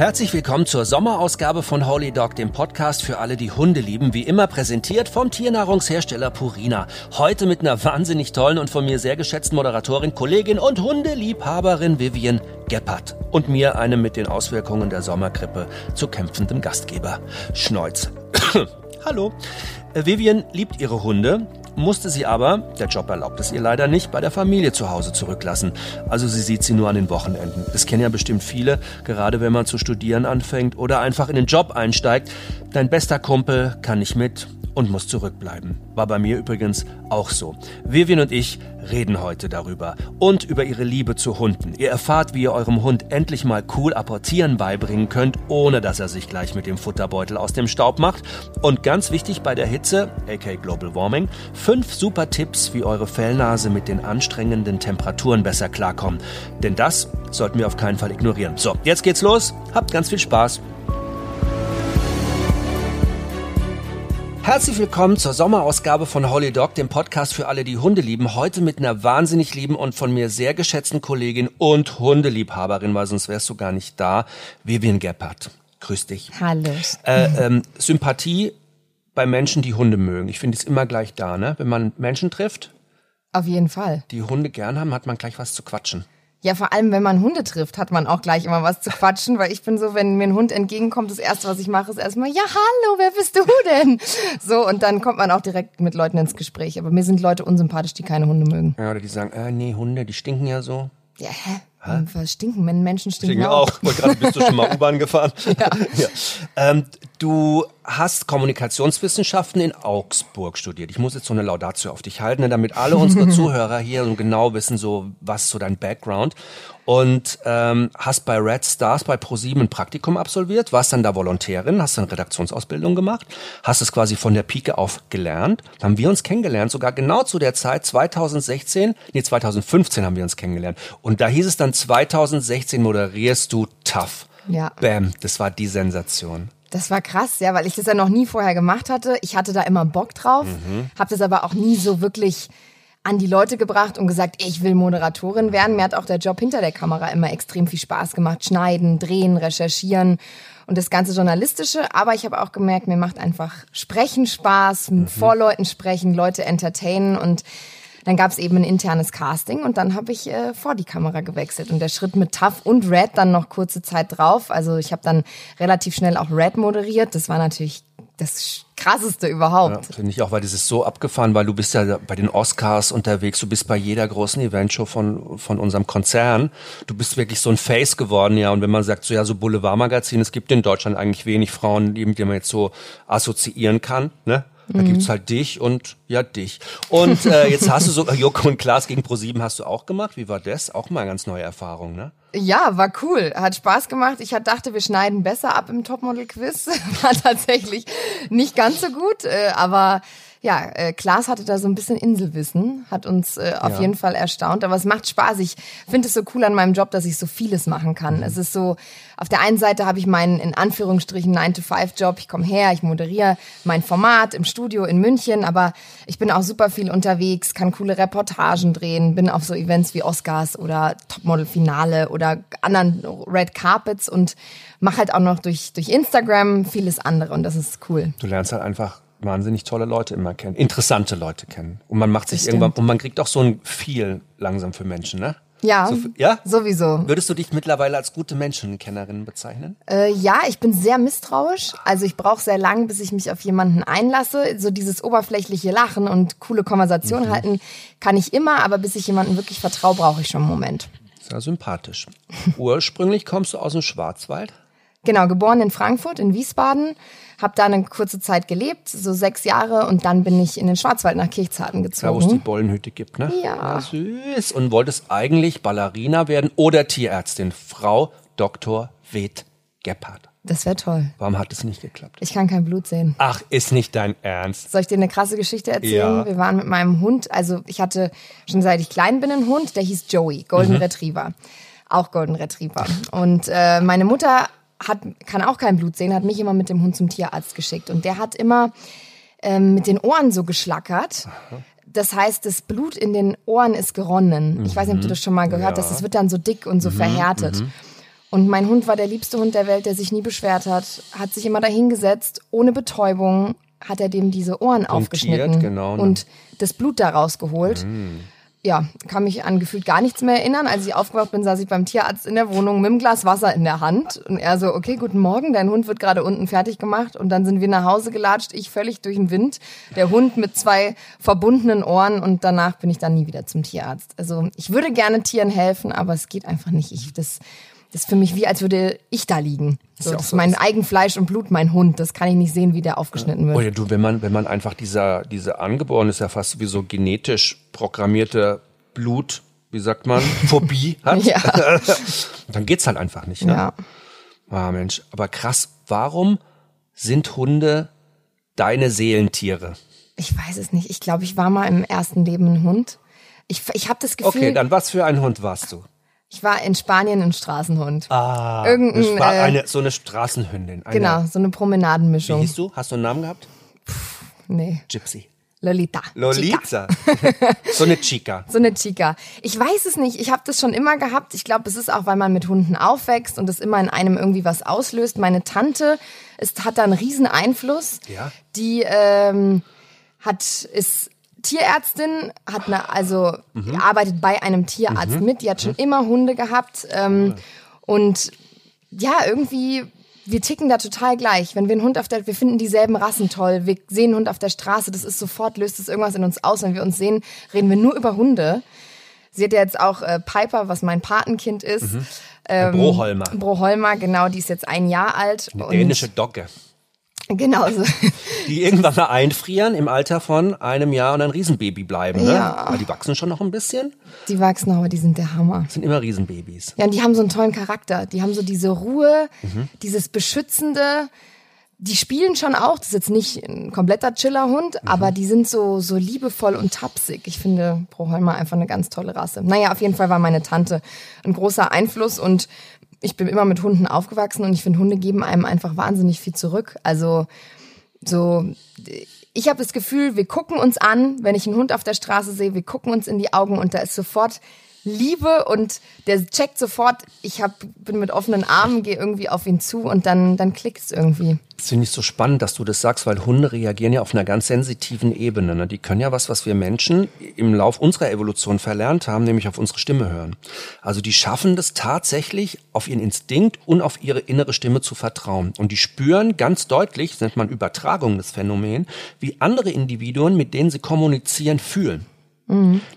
Herzlich willkommen zur Sommerausgabe von Holy Dog, dem Podcast für alle, die Hunde lieben, wie immer präsentiert vom Tiernahrungshersteller Purina. Heute mit einer wahnsinnig tollen und von mir sehr geschätzten Moderatorin, Kollegin und Hundeliebhaberin Vivian Gebhardt und mir einem mit den Auswirkungen der Sommergrippe zu kämpfenden Gastgeber, Schneuz. Hallo. Vivian liebt ihre Hunde, musste sie aber, der Job erlaubt es ihr leider nicht, bei der Familie zu Hause zurücklassen. Also sie sieht sie nur an den Wochenenden. Das kennen ja bestimmt viele, gerade wenn man zu studieren anfängt oder einfach in den Job einsteigt. Dein bester Kumpel kann nicht mit, und muss zurückbleiben. War bei mir übrigens auch so. Vivian und ich reden heute darüber und über ihre Liebe zu Hunden. Ihr erfahrt, wie ihr eurem Hund endlich mal cool apportieren beibringen könnt, ohne dass er sich gleich mit dem Futterbeutel aus dem Staub macht. Und ganz wichtig bei der Hitze, aka Global Warming, fünf super Tipps, wie eure Fellnase mit den anstrengenden Temperaturen besser klarkommt. Denn das sollten wir auf keinen Fall ignorieren. So, jetzt geht's los. Habt ganz viel Spaß. Herzlich willkommen zur Sommerausgabe von Holly Dog, dem Podcast für alle, die Hunde lieben. Heute mit einer wahnsinnig lieben und von mir sehr geschätzten Kollegin und Hundeliebhaberin, weil sonst wärst du gar nicht da, Vivian Gebhardt. Grüß dich. Hallo. Äh, ähm, Sympathie bei Menschen, die Hunde mögen. Ich finde es immer gleich da, ne? Wenn man Menschen trifft, Auf jeden Fall. die Hunde gern haben, hat man gleich was zu quatschen. Ja, vor allem, wenn man Hunde trifft, hat man auch gleich immer was zu quatschen, weil ich bin so, wenn mir ein Hund entgegenkommt, das erste, was ich mache, ist erstmal, ja, hallo, wer bist du denn? So, und dann kommt man auch direkt mit Leuten ins Gespräch. Aber mir sind Leute unsympathisch, die keine Hunde mögen. Ja, oder die sagen, äh, nee, Hunde, die stinken ja so. Ja, hä? Was stinken? Men- Menschen stinken, Stinken auch. auch. Gerade, bist du schon mal U-Bahn gefahren? ja. Ähm, du hast Kommunikationswissenschaften in Augsburg studiert. Ich muss jetzt so eine Laudatio auf dich halten, ne, damit alle unsere Zuhörer hier so genau wissen, so was so dein Background. Und ähm, hast bei Red Stars bei ProSieben ein Praktikum absolviert, warst dann da Volontärin, hast dann Redaktionsausbildung gemacht, hast es quasi von der Pike auf gelernt. Dann haben wir uns kennengelernt, sogar genau zu der Zeit 2016, nee 2015 haben wir uns kennengelernt. Und da hieß es dann 2016 moderierst du Tough. Ja. Bam, das war die Sensation. Das war krass, ja, weil ich das ja noch nie vorher gemacht hatte. Ich hatte da immer Bock drauf, Mhm. habe das aber auch nie so wirklich an die Leute gebracht und gesagt, ich will Moderatorin werden. Mir hat auch der Job hinter der Kamera immer extrem viel Spaß gemacht. Schneiden, drehen, recherchieren und das ganze Journalistische. Aber ich habe auch gemerkt, mir macht einfach Sprechen Spaß, Mhm. vor Leuten sprechen, Leute entertainen und dann gab es eben ein internes Casting und dann habe ich äh, vor die Kamera gewechselt. Und der Schritt mit Tough und Red dann noch kurze Zeit drauf. Also ich habe dann relativ schnell auch Red moderiert. Das war natürlich das krasseste überhaupt. Ja, Finde ich auch, weil das ist so abgefahren, weil du bist ja bei den Oscars unterwegs, du bist bei jeder großen Eventshow von, von unserem Konzern. Du bist wirklich so ein Face geworden, ja. Und wenn man sagt, so ja, so Boulevardmagazin, es gibt in Deutschland eigentlich wenig Frauen, die mit denen man jetzt so assoziieren kann, ne? Da gibt's halt dich und ja, dich. Und äh, jetzt hast du so Joko und Klaas gegen ProSieben hast du auch gemacht. Wie war das? Auch mal eine ganz neue Erfahrung, ne? Ja, war cool. Hat Spaß gemacht. Ich dachte, wir schneiden besser ab im Topmodel-Quiz. War tatsächlich nicht ganz so gut. äh, Aber ja, äh, Klaas hatte da so ein bisschen Inselwissen, hat uns äh, auf Ja. jeden Fall erstaunt. Aber es macht Spaß. Ich finde es so cool an meinem Job, dass ich so vieles machen kann. Es ist so, auf der einen Seite habe ich meinen in Anführungsstrichen 9-to-5-Job. Ich komme her, ich moderiere mein Format im Studio in München, aber ich bin auch super viel unterwegs, kann coole Reportagen drehen, bin auf so Events wie Oscars oder Topmodel-Finale oder anderen Red Carpets und mache halt auch noch durch, durch Instagram vieles andere und das ist cool. Du lernst halt einfach wahnsinnig tolle Leute immer kennen, interessante Leute kennen. Und man macht sich Das irgendwann, und man kriegt auch so ein viel langsam für Menschen, ne? Ja, So, ja? sowieso. Würdest du dich mittlerweile als gute Menschenkennerin bezeichnen? Äh, ja, ich bin sehr misstrauisch. Also ich brauche sehr lang, bis ich mich auf jemanden einlasse. So dieses oberflächliche Lachen und coole Konversation halten kann ich immer, aber bis ich jemanden wirklich vertraue, brauche ich schon einen Moment. Sehr sympathisch. Ursprünglich kommst du aus dem Schwarzwald. Genau, geboren in Frankfurt, in Wiesbaden, habe da eine kurze Zeit gelebt, so sechs Jahre, und dann bin ich in den Schwarzwald nach Kirchzarten Da wo es die gezogen. Bollenhütte gibt, ne? Ja. süß. Und wolltest eigentlich Ballerina werden oder Tierärztin. Frau Dr. Ved Gebhardt. Das wäre toll. Warum hat es nicht geklappt? Ich kann kein Blut sehen. Ach, ist nicht dein Ernst. Soll ich dir eine krasse Geschichte erzählen? Ja. Wir waren mit meinem Hund, also ich hatte schon seit ich klein bin einen Hund, der hieß Joey, Golden Mhm. Retriever. Auch Golden Retriever. Und äh, meine Mutter hat, kann auch kein Blut sehen, hat mich immer mit dem Hund zum Tierarzt geschickt. Und der hat immer ähm, mit den Ohren so geschlackert. Das heißt, das Blut in den Ohren ist geronnen. Ich weiß nicht, ob du das schon mal gehört hast. Ja. Es wird dann so dick und so verhärtet. Und mein Hund war der liebste Hund der Welt, der sich nie beschwert hat, hat sich immer dahingesetzt, ohne Betäubung, hat er dem diese Ohren aufgeschnitten genau, ne? und das Blut da rausgeholt. Ja, kann mich an gefühlt gar nichts mehr erinnern. Als ich aufgewacht bin, saß ich beim Tierarzt in der Wohnung mit einem Glas Wasser in der Hand. Und er so, okay, guten Morgen, dein Hund wird gerade unten fertig gemacht. Und dann sind wir nach Hause gelatscht, ich völlig durch den Wind, der Hund mit zwei verbundenen Ohren. Und danach bin ich dann nie wieder zum Tierarzt. Also ich würde gerne Tieren helfen, aber es geht einfach nicht. Ich, das, das ist für mich wie, als würde ich da liegen. So, das ist mein Eigenfleisch und Blut, mein Hund. Das kann ich nicht sehen, wie der aufgeschnitten wird. Oh ja, du, wenn man, wenn man einfach dieser, diese angeboren ist ja fast wie so genetisch programmierte Blut, wie sagt man, Phobie hat, Ja. dann geht's halt einfach nicht. Ne? Ja. Ah, Mensch, aber krass, warum sind Hunde deine Seelentiere? Ich weiß es nicht. Ich glaube, ich war mal im ersten Leben ein Hund. Ich, ich habe das Gefühl, Okay, dann was für ein Hund warst du? Ich war in Spanien ein Straßenhund. Ah, Irgendein, war äh, eine, so eine Straßenhündin. Eine, Genau, so eine Wie Promenadenmischung. hieß du? Hast du einen Namen gehabt? Nee, Gypsy. Lolita. Lolita. so eine Chica. So eine Chica. Ich weiß es nicht. Ich habe das schon immer gehabt. Ich glaube, es ist auch, weil man mit Hunden aufwächst und es immer in einem irgendwie was auslöst. Meine Tante ist, hat da einen riesen Einfluss. Ja. Die ähm, hat ist Tierärztin, hat eine, also Mhm. arbeitet bei einem Tierarzt mit. Die hat schon immer Hunde gehabt ähm, und ja irgendwie wir ticken da total gleich. Wenn wir einen Hund auf der, wir finden dieselben Rassen toll. Wir sehen einen Hund auf der Straße, das ist sofort löst es irgendwas in uns aus. Wenn wir uns sehen, reden wir nur über Hunde. Sie hat ja jetzt auch äh, Piper, was mein Patenkind ist. Ähm, Broholmer. Broholmer, genau, die ist jetzt ein Jahr alt. Eine dänische Dogge. Genau so. Die irgendwann mal einfrieren im Alter von einem Jahr und ein Riesenbaby bleiben. Ne? Ja. Aber die wachsen schon noch ein bisschen. Die wachsen, aber die sind der Hammer. Sind immer Riesenbabys. Ja, und die haben so einen tollen Charakter. Die haben so diese Ruhe, Mhm. dieses Beschützende. Die spielen schon auch. Das ist jetzt nicht ein kompletter Chillerhund, Mhm. aber die sind so, so liebevoll und tapsig. Ich finde Broholmer einfach eine ganz tolle Rasse. Naja, auf jeden Fall war meine Tante ein großer Einfluss und ich bin immer mit Hunden aufgewachsen und ich finde, Hunde geben einem einfach wahnsinnig viel zurück. Also, so, ich habe das Gefühl, wir gucken uns an, wenn ich einen Hund auf der Straße sehe, wir gucken uns in die Augen und da ist sofort Liebe und der checkt sofort, ich hab, bin mit offenen Armen, gehe irgendwie auf ihn zu und dann, dann klickt's irgendwie. Das finde ich so spannend, dass du das sagst, weil Hunde reagieren ja auf einer ganz sensitiven Ebene. Ne? Die können ja was, was wir Menschen im Lauf unserer Evolution verlernt haben, nämlich auf unsere Stimme hören. Also die schaffen das tatsächlich, auf ihren Instinkt und auf ihre innere Stimme zu vertrauen. Und die spüren ganz deutlich, das nennt man Übertragung des Phänomen, wie andere Individuen, mit denen sie kommunizieren, fühlen.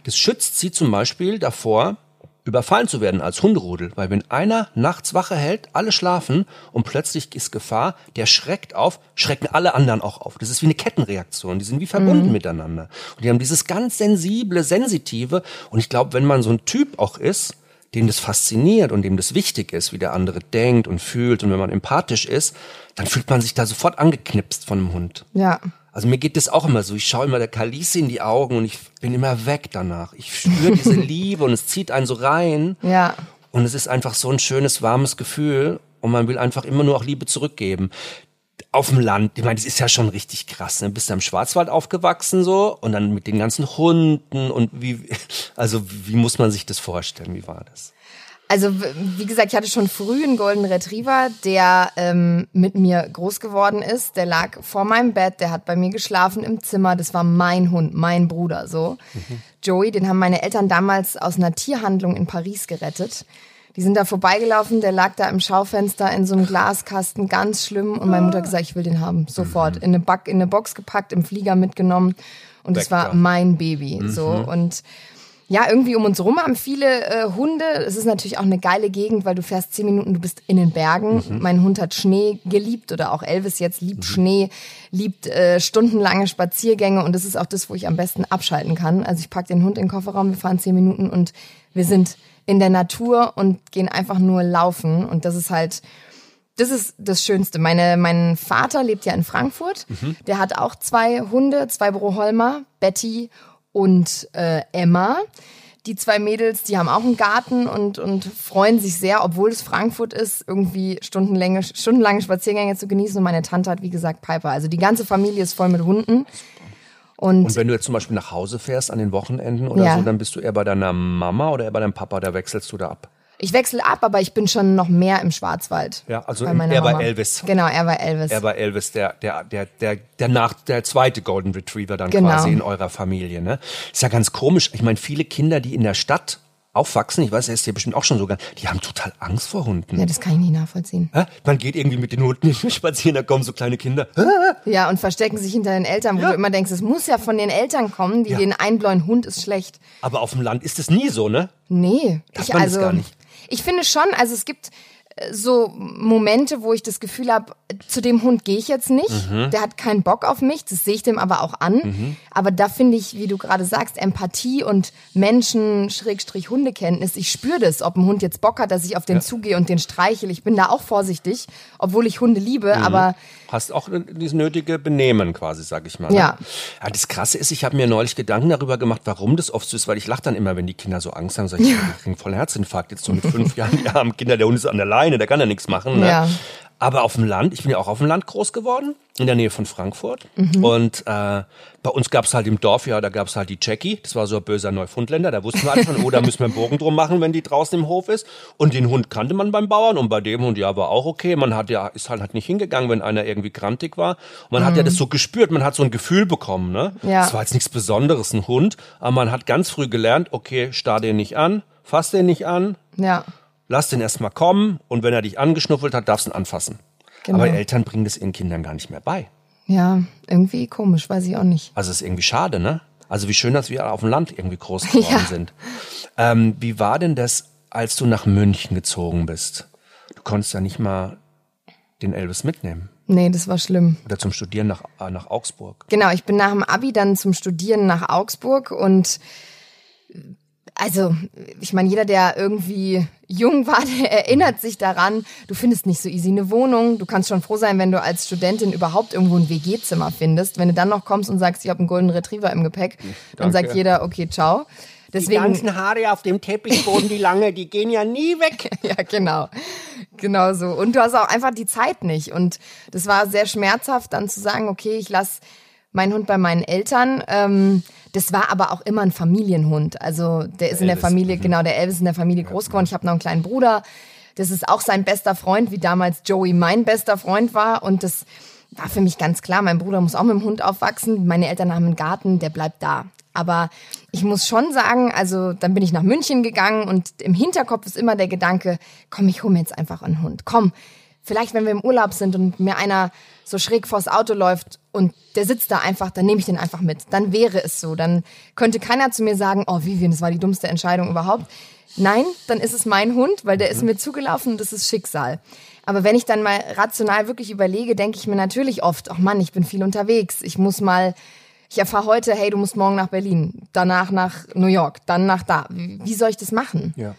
Das schützt sie zum Beispiel davor, überfallen zu werden als Hunderudel. Weil wenn einer nachts Wache hält, alle schlafen und plötzlich ist Gefahr, der schreckt auf, schrecken alle anderen auch auf. Das ist wie eine Kettenreaktion. Die sind wie verbunden miteinander. Und die haben dieses ganz sensible, sensitive. Und ich glaube, wenn man so ein Typ auch ist, dem das fasziniert und dem das wichtig ist, wie der andere denkt und fühlt und wenn man empathisch ist, dann fühlt man sich da sofort angeknipst von einem Hund. Ja. Also mir geht das auch immer so. Ich schaue immer der Kalisi in die Augen und ich bin immer weg danach. Ich spüre diese Liebe und es zieht einen so rein. Ja. Und es ist einfach so ein schönes, warmes Gefühl. Und man will einfach immer nur auch Liebe zurückgeben. Auf dem Land, ich meine, das ist ja schon richtig krass. Ne? Bist du im Schwarzwald aufgewachsen so und dann mit den ganzen Hunden und wie, also wie muss man sich das vorstellen? Wie war das? Also wie gesagt, ich hatte schon früh einen Golden Retriever, der ähm, mit mir groß geworden ist. Der lag vor meinem Bett, der hat bei mir geschlafen im Zimmer. Das war mein Hund, mein Bruder so. Joey, den haben meine Eltern damals aus einer Tierhandlung in Paris gerettet. Die sind da vorbeigelaufen, der lag da im Schaufenster in so einem Glaskasten, ganz schlimm. Und meine Mutter hat gesagt, ich will den haben, sofort. In eine, Back, in eine Box gepackt, im Flieger mitgenommen. Und es war mein Baby. So. Und ja, irgendwie um uns rum haben viele äh, Hunde. Es ist natürlich auch eine geile Gegend, weil du fährst zehn Minuten, du bist in den Bergen. Mein Hund hat Schnee geliebt oder auch Elvis jetzt liebt Schnee, liebt äh, stundenlange Spaziergänge und das ist auch das, wo ich am besten abschalten kann. Also ich pack den Hund in den Kofferraum, wir fahren zehn Minuten und wir sind in der Natur und gehen einfach nur laufen und das ist halt das ist das Schönste. Meine, mein Vater lebt ja in Frankfurt. Der hat auch zwei Hunde, zwei Broholmer, Betty und äh, Emma. Die zwei Mädels, die haben auch einen Garten und, und freuen sich sehr, obwohl es Frankfurt ist, irgendwie stundenlange, stundenlange Spaziergänge zu genießen. Und meine Tante hat, wie gesagt, Piper. Also die ganze Familie ist voll mit Hunden. Und, Und wenn du jetzt zum Beispiel nach Hause fährst an den Wochenenden oder Ja. so, dann bist du eher bei deiner Mama oder eher bei deinem Papa, da wechselst du da ab? Ich wechsle ab, aber ich bin schon noch mehr im Schwarzwald. Ja, also bei er war. Elvis. Genau, er war Elvis. Er war Elvis, der, der, der, der, der nach, der zweite Golden Retriever dann Genau. quasi in eurer Familie, ne? Ist ja ganz komisch. Ich meine, viele Kinder, die in der Stadt aufwachsen, ich weiß, er ist ja bestimmt auch schon sogar, die haben total Angst vor Hunden. ja, das kann ich nicht nachvollziehen. Hä? Man geht irgendwie mit den Hunden spazieren, da kommen so kleine Kinder. Hä? Ja, und verstecken sich hinter den Eltern, wo Ja. du immer denkst, es muss ja von den Eltern kommen, die Ja. denen einbläuen, Hund ist schlecht. Aber auf dem Land ist es nie so, ne? Nee, Darf ich man das also gar nicht? Ich finde schon, also es gibt äh, so Momente, wo ich das Gefühl habe, zu dem Hund gehe ich jetzt nicht. Mhm. Der hat keinen Bock auf mich, das sehe ich dem aber auch an. Aber da finde ich, wie du gerade sagst, Empathie und Menschen Schrägstrich Hundekenntnis. Ich spüre das, ob ein Hund jetzt Bock hat, dass ich auf den zugehe und den streichel. Ich bin da auch vorsichtig, obwohl ich Hunde liebe, Mhm. aber Hast auch dieses nötige Benehmen quasi, sag ich mal. Ne? Ja. ja. Das Krasse ist, ich habe mir neulich Gedanken darüber gemacht, warum das oft so ist, weil ich lache dann immer, wenn die Kinder so Angst haben, sag ich, ich krieg voll Herzinfarkt jetzt so mit fünf Jahren. Die haben Kinder, der Hund ist an der Leine, der kann ja nichts machen. Ne? Ja. Aber auf dem Land, ich bin ja auch auf dem Land groß geworden, in der Nähe von Frankfurt. Mhm. Und äh, bei uns gab's halt im Dorf, ja, da gab's halt die Jackie, das war so ein böser Neufundländer, da wussten wir alle schon, oh, da müssen wir einen Bogen drum machen, wenn die draußen im Hof ist. Und den Hund kannte man beim Bauern und bei dem Hund, ja, war auch okay. Man hat ja, ist halt, halt nicht hingegangen, wenn einer irgendwie grantig war. Und man hat ja das so gespürt, man hat so ein Gefühl bekommen, ne? Ja. Das war jetzt nichts Besonderes, ein Hund, aber man hat ganz früh gelernt, okay, starr den nicht an, fass den nicht an, ja. Lass den erstmal kommen und wenn er dich angeschnuffelt hat, darfst du ihn anfassen. Genau. Aber Eltern bringen das ihren Kindern gar nicht mehr bei. Ja, irgendwie komisch, weiß ich auch nicht. Also ist irgendwie schade, ne? Also wie schön, dass wir auf dem Land irgendwie groß geworden Ja. sind. Ähm, wie war denn das, als du nach München gezogen bist? Du konntest ja nicht mal den Elvis mitnehmen. Nee, das war schlimm. Oder zum Studieren nach, äh, nach Augsburg. Genau, ich bin nach dem Abi dann zum Studieren nach Augsburg und also, ich meine, jeder, der irgendwie jung war, der erinnert sich daran, du findest nicht so easy eine Wohnung. Du kannst schon froh sein, wenn du als Studentin überhaupt irgendwo ein WG-Zimmer findest. Wenn du dann noch kommst und sagst, ich habe einen Golden Retriever im Gepäck, dann Danke. sagt jeder, okay, ciao. Deswegen, Haare auf dem Teppichboden, die lange, die gehen ja nie weg. ja, genau. Genau so. Und du hast auch einfach die Zeit nicht. Und das war sehr schmerzhaft, dann zu sagen, okay, ich lasse meinen Hund bei meinen Eltern. Ähm, das war aber auch immer ein Familienhund. Also der ist in der Elvis, Familie, mhm. genau, der Elvis ist in der Familie groß geworden. Ich habe noch einen kleinen Bruder. Das ist auch sein bester Freund, wie damals Joey mein bester Freund war. Und das war für mich ganz klar, mein Bruder muss auch mit dem Hund aufwachsen. Meine Eltern haben einen Garten, der bleibt da. Aber ich muss schon sagen, also dann bin ich nach München gegangen und im Hinterkopf ist immer der Gedanke, komm, ich hole mir jetzt einfach einen Hund. Komm, vielleicht wenn wir im Urlaub sind und mir einer so schräg vors Auto läuft und der sitzt da einfach, dann nehme ich den einfach mit. Dann wäre es so. Dann könnte keiner zu mir sagen, oh Vivian, das war die dummste Entscheidung überhaupt. Nein, dann ist es mein Hund, weil der ist mir zugelaufen und das ist Schicksal. Aber wenn ich dann mal rational wirklich überlege, denke ich mir natürlich oft, ach Mann, ich bin viel unterwegs. Ich muss mal, ich erfahre heute, hey, du musst morgen nach Berlin, danach nach New York, dann nach da. Wie wie soll ich das machen? Ja.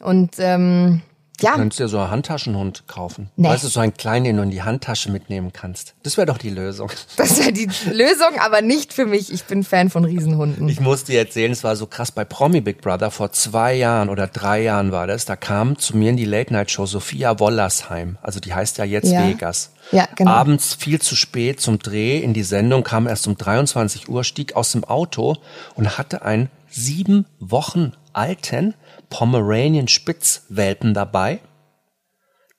Und ähm, ja, Du könntest dir so einen Handtaschenhund kaufen. Nee. Weißt du, so einen kleinen, den du in die Handtasche mitnehmen kannst. Das wäre doch die Lösung. das wäre die Lösung, aber nicht für mich. Ich bin Fan von Riesenhunden. Ich muss dir erzählen, es war so krass bei Promi Big Brother, vor zwei Jahren oder drei Jahren war das, da kam zu mir in die Late-Night-Show Sophia Wollersheim, also die heißt ja jetzt Ja. Vegas. Ja, genau. Abends viel zu spät zum Dreh in die Sendung, kam erst um 23 Uhr, stieg aus dem Auto und hatte einen sieben Wochen alten Pomeranian Spitzwelpen dabei,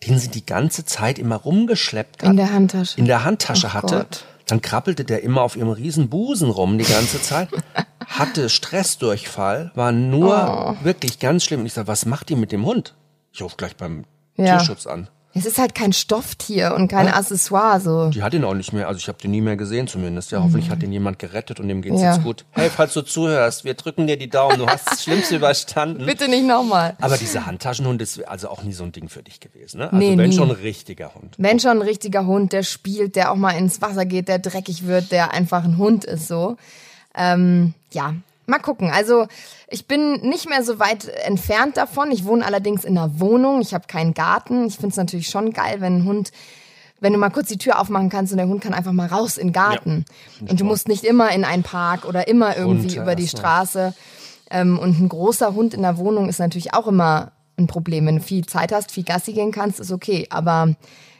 den sie die ganze Zeit immer rumgeschleppt hat In der Handtasche. in der Handtasche Ach hatte. Gott. Dann krabbelte der immer auf ihrem riesen Busen rum die ganze Zeit, hatte Stressdurchfall, war nur Oh. wirklich ganz schlimm. Und ich sag, was macht die mit dem Hund? Ich rufe gleich beim Ja. Tierschutz an. Es ist halt kein Stofftier und kein Accessoire so. Die hat ihn auch nicht mehr, also ich habe den nie mehr gesehen zumindest. Ja, hoffentlich hat den jemand gerettet und dem geht's Mhm. Ja. jetzt gut. Hey, falls du zuhörst, wir drücken dir die Daumen, du hast das Schlimmste überstanden. Bitte nicht nochmal. Aber dieser Handtaschenhund ist also auch nie so ein Ding für dich gewesen, ne? Also Nee, wenn nie. schon ein richtiger Hund. Wenn schon ein richtiger Hund, der spielt, der auch mal ins Wasser geht, der dreckig wird, der einfach ein Hund ist so. Ähm, ja, mal gucken. Also ich bin nicht mehr so weit entfernt davon. Ich wohne allerdings in einer Wohnung. Ich habe keinen Garten. Ich finde es natürlich schon geil, wenn ein Hund, wenn du mal kurz die Tür aufmachen kannst und der Hund kann einfach mal raus in den Garten. und du musst nicht immer in einen Park oder immer irgendwie Runter über die. Straße. Ähm, und ein großer Hund in der Wohnung ist natürlich auch immer ein Problem. Wenn du viel Zeit hast, viel Gassi gehen kannst, ist okay. Aber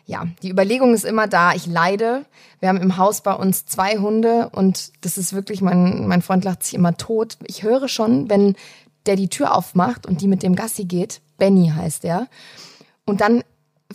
ja, die Überlegung ist immer da. Ich leide. Wir haben im Haus bei uns zwei Hunde und das ist wirklich, mein, mein Freund lacht sich immer tot. Ich höre schon, wenn der die Tür aufmacht und die mit dem Gassi geht. Benny heißt er. Und dann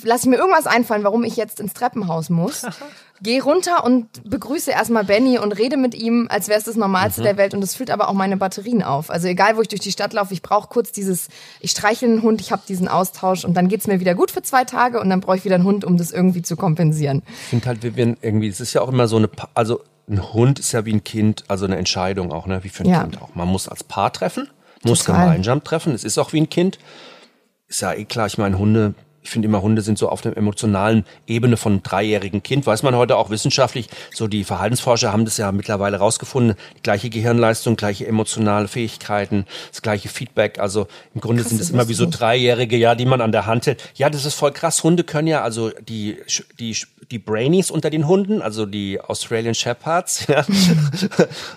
lasse ich mir irgendwas einfallen, warum ich jetzt ins Treppenhaus muss. Geh runter und begrüße erstmal Benny und rede mit ihm, als wäre es das Normalste Mhm. der Welt. Und das füllt aber auch meine Batterien auf. Also egal, wo ich durch die Stadt laufe, ich brauche kurz dieses, ich streichel einen Hund, ich habe diesen Austausch und dann geht's mir wieder gut für zwei Tage und dann brauche ich wieder einen Hund, um das irgendwie zu kompensieren. Ich finde halt, wir werden irgendwie, es ist ja auch immer so eine, Pa- also ein Hund ist ja wie ein Kind, also eine Entscheidung auch, ne, wie für ein Ja. Kind auch. Man muss als Paar treffen, muss Total. gemeinsam treffen, es ist auch wie ein Kind. Ist ja eh klar, ich meine, Hunde, ich finde immer, Hunde sind so auf der emotionalen Ebene von dreijährigen Kind, weiß man heute auch wissenschaftlich, so die Verhaltensforscher haben das ja mittlerweile rausgefunden, die gleiche Gehirnleistung, gleiche emotionale Fähigkeiten, das gleiche Feedback, also im Grunde Krass, sind es das immer wie so. Dreijährige, ja, die man an der Hand hält. Ja, das ist voll krass. Hunde können ja, also die, die, die Brainies unter den Hunden, also die Australian Shepherds, ja,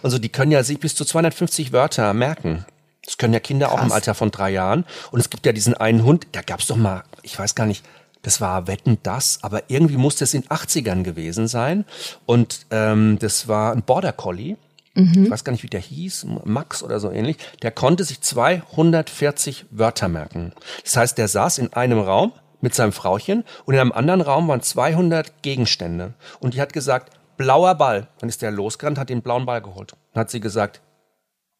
also die können ja sich bis zu 250 Wörter merken. Das können ja Kinder auch im Krass. Alter von drei Jahren. Und es gibt ja diesen einen Hund, da gab's doch mal, ich weiß gar nicht, das war Wetten das, aber irgendwie muss das in 80ern gewesen sein. Und ähm, das war ein Border Collie. Ich weiß gar nicht, wie der hieß, Max oder so ähnlich. Der konnte sich 240 Wörter merken. Das heißt, der saß in einem Raum mit seinem Frauchen und in einem anderen Raum waren 200 Gegenstände. Und die hat gesagt, blauer Ball. Dann ist der losgerannt, hat den blauen Ball geholt. Dann hat sie gesagt,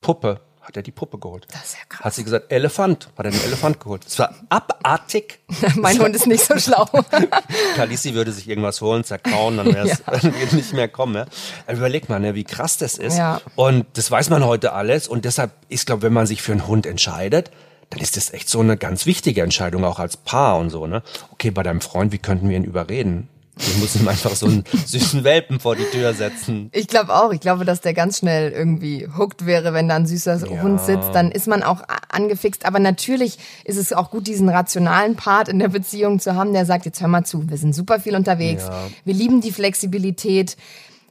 Puppe. Hat er die Puppe geholt. Das ist ja krass. Hat sie gesagt, Elefant. Hat er den Elefant geholt. Es war abartig. mein Hund ist nicht so schlau. Kalisi würde sich irgendwas holen, zerkauen, dann wäre es wird nicht mehr kommen. Ja. Aber überleg mal, ne, wie krass das ist. Ja. Und das weiß man heute alles. Und deshalb ist, glaube wenn man sich für einen Hund entscheidet, dann ist das echt so eine ganz wichtige Entscheidung, auch als Paar und so. Ne? Okay, bei deinem Freund, wie könnten wir ihn überreden? Wir müssen ihm einfach so einen süßen Welpen vor die Tür setzen. Ich glaube auch. Ich glaube, dass der ganz schnell irgendwie hooked wäre, wenn da ein süßer Hund sitzt. Dann ist man auch angefixt. Aber natürlich ist es auch gut, diesen rationalen Part in der Beziehung zu haben, der sagt, jetzt hör mal zu, wir sind super viel unterwegs. Ja. Wir lieben die Flexibilität.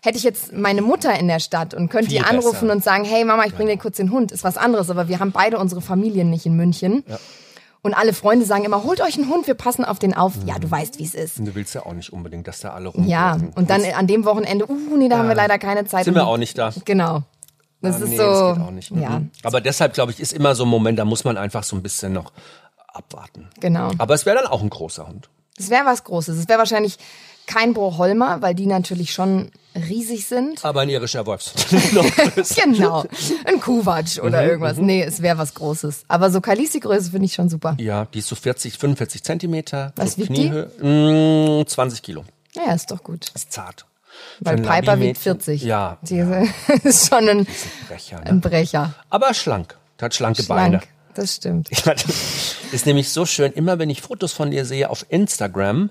Hätte ich jetzt meine Mutter in der Stadt und könnte die anrufen besser. und sagen, hey Mama, ich bringe dir kurz den Hund, ist was anderes. Aber wir haben beide unsere Familien nicht in München. Und alle Freunde sagen immer, holt euch einen Hund, wir passen auf den auf. Ja, du weißt, wie es ist. Und du willst ja auch nicht unbedingt, dass da alle rum. Ja, und dann an dem Wochenende, uh, nee, da haben wir leider keine Zeit. sind wir auch nicht da. Genau. Das Ah, ist nee, so. das geht auch nicht. Ja, Mhm. Aber deshalb, glaube ich, ist immer so ein Moment, da muss man einfach so ein bisschen noch abwarten. genau. Aber es wäre dann auch ein großer Hund. Das wäre was Großes. Es wäre wahrscheinlich kein Broholmer, weil die natürlich schon riesig sind. Aber ein irischer größer. Genau. Ein Kuhwatsch oder Mhm, irgendwas. Nee, es wäre was Großes. Aber so Kalisi-Größe finde ich schon super. Ja, die ist so 40, 45 Zentimeter. Was so wiegt die? Kniehöhe. Mm, 20 Kilo. Naja, ist doch gut. Ist zart. Weil ein Piper wiegt Labi-Mädchen- 40. Ja, Die ist schon ein, Brecher, ein ne? Brecher. Aber schlank. Hat schlanke Beine. Schlank. Das stimmt. Ja, das ist nämlich so schön, immer wenn ich Fotos von dir sehe auf Instagram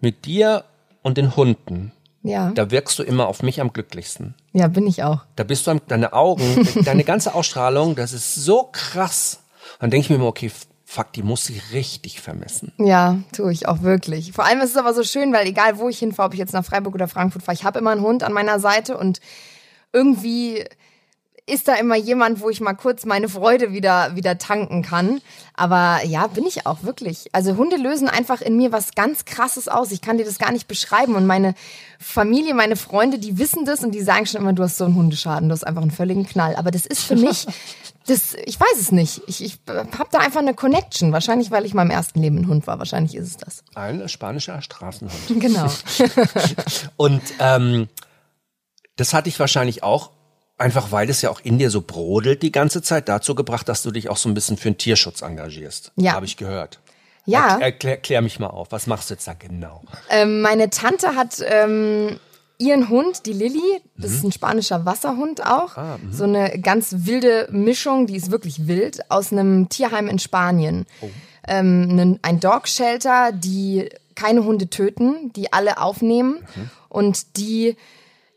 mit dir und den Hunden, Ja. da wirkst du immer auf mich am glücklichsten. Ja, bin ich auch. Da bist du am, deine Augen, deine ganze Ausstrahlung, das ist so krass. Dann denke ich mir immer, okay, fuck, die muss sie richtig vermissen. Ja, tue ich auch wirklich. Vor allem ist es aber so schön, weil egal wo ich hinfahre, ob ich jetzt nach Freiburg oder Frankfurt fahre, ich habe immer einen Hund an meiner Seite und irgendwie ist da immer jemand, wo ich mal kurz meine Freude wieder, wieder tanken kann. Aber ja, bin ich auch wirklich. Also Hunde lösen einfach in mir was ganz Krasses aus. Ich kann dir das gar nicht beschreiben. Und meine Familie, meine Freunde, die wissen das und die sagen schon immer, du hast so einen Hundeschaden, du hast einfach einen völligen Knall. Aber das ist für mich, das, ich weiß es nicht. Ich, ich habe da einfach eine Connection. Wahrscheinlich, weil ich im ersten Leben ein Hund war. Wahrscheinlich ist es das. Ein spanischer Straßenhund. Genau. Und ähm, das hat dich wahrscheinlich auch, einfach weil es ja auch in dir so brodelt die ganze Zeit, dazu gebracht, dass du dich auch so ein bisschen für den Tierschutz engagierst. Ja. Habe ich gehört. Ja. Er, erklär, klär mich mal auf. Was machst du jetzt da genau? Ähm, meine Tante hat ähm, ihren Hund, die Lilly, das Mhm. ist ein spanischer Wasserhund auch, Ah, so eine ganz wilde Mischung, die ist wirklich wild, aus einem Tierheim in Spanien. Oh. Ähm, ein Dog Shelter, die keine Hunde töten, die alle aufnehmen Mhm. und die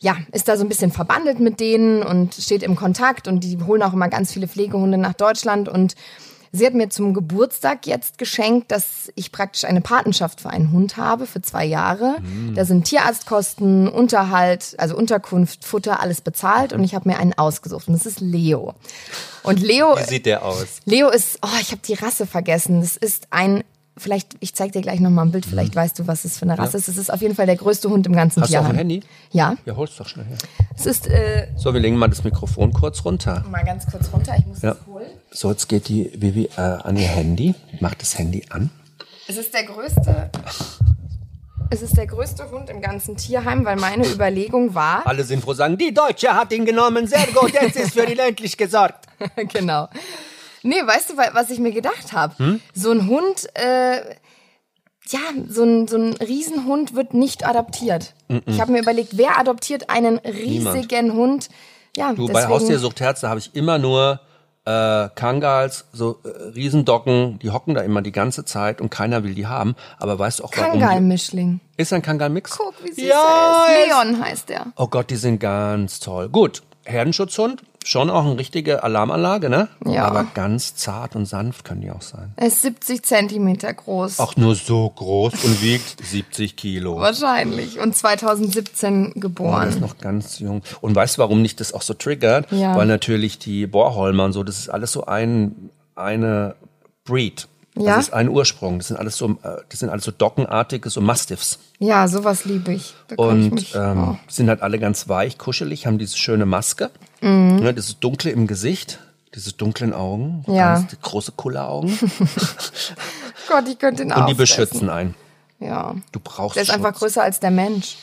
ja, ist da so ein bisschen verbandelt mit denen und steht im Kontakt und die holen auch immer ganz viele Pflegehunde nach Deutschland und sie hat mir zum Geburtstag jetzt geschenkt, dass ich praktisch eine Patenschaft für einen Hund habe für zwei Jahre. Da sind Tierarztkosten, Unterhalt, also Unterkunft, Futter, alles bezahlt und ich habe mir einen ausgesucht und das ist Leo. Und Leo Wie sieht der aus? Leo ist, oh, ich habe die Rasse vergessen. Das ist ein vielleicht, ich zeig dir gleich nochmal ein Bild, vielleicht weißt du, was es für eine Rasse ist. Es ist auf jeden Fall der größte Hund im ganzen Hast du auch Tierheim. ein Handy? Ja. Ja, hol's doch schnell her. Es ist, äh, So, wir legen mal das Mikrofon kurz runter. mal ganz kurz runter, ich muss Ja. das holen. So, jetzt geht die Vivi äh, an ihr Handy, macht das Handy an. Es ist der größte, es ist der größte Hund im ganzen Tierheim, weil meine Überlegung war, Alle sind froh, sagen, die Deutsche hat ihn genommen, sehr gut, jetzt ist für ihn endlich gesorgt. genau. Nee, weißt du, wa- was ich mir gedacht habe? Hm? So ein Hund, äh, ja, so ein, so ein Riesenhund wird nicht adoptiert. Ich habe mir überlegt, wer adoptiert einen riesigen Hund? Ja, Du, bei deswegen, Haustiersucht Herz, da habe ich immer nur äh, Kangals, so äh, Riesendocken, die hocken da immer die ganze Zeit und keiner will die haben. Aber weißt du auch warum? Kangal-Mischling. Ist ein Kangal-Mix? Guck, wie süß Ja, er ist. Leon heißt er. Oh Gott, die sind ganz toll. Gut, Herdenschutzhund, schon auch eine richtige Alarmanlage, ne? Ja. Aber ganz zart und sanft können die auch sein. Er ist 70 Zentimeter groß. Auch nur so groß und wiegt 70 Kilo. Wahrscheinlich. Und 2017 Oh, der ist geboren. noch ganz jung. Und weißt du, warum mich das auch so triggert? Ja. Weil natürlich die Bohrholmer und so, das ist alles so ein, eine Breed. Ja. Das ist ein Ursprung. Das sind alles so, äh, das sind alles so dockenartige, so Mastiffs. Ja, sowas liebe ich. Da kann ich Und mich, ähm, oh. sind halt alle ganz weich, kuschelig, haben diese schöne Maske, Mhm. ne, dieses Dunkle im Gesicht, diese dunklen Augen, Ja. ganz die große Kulleraugen. Gott, ich könnte ihn Und die beschützen einen. Ja. Du brauchst Der ist einfach Schutz. größer als der Mensch,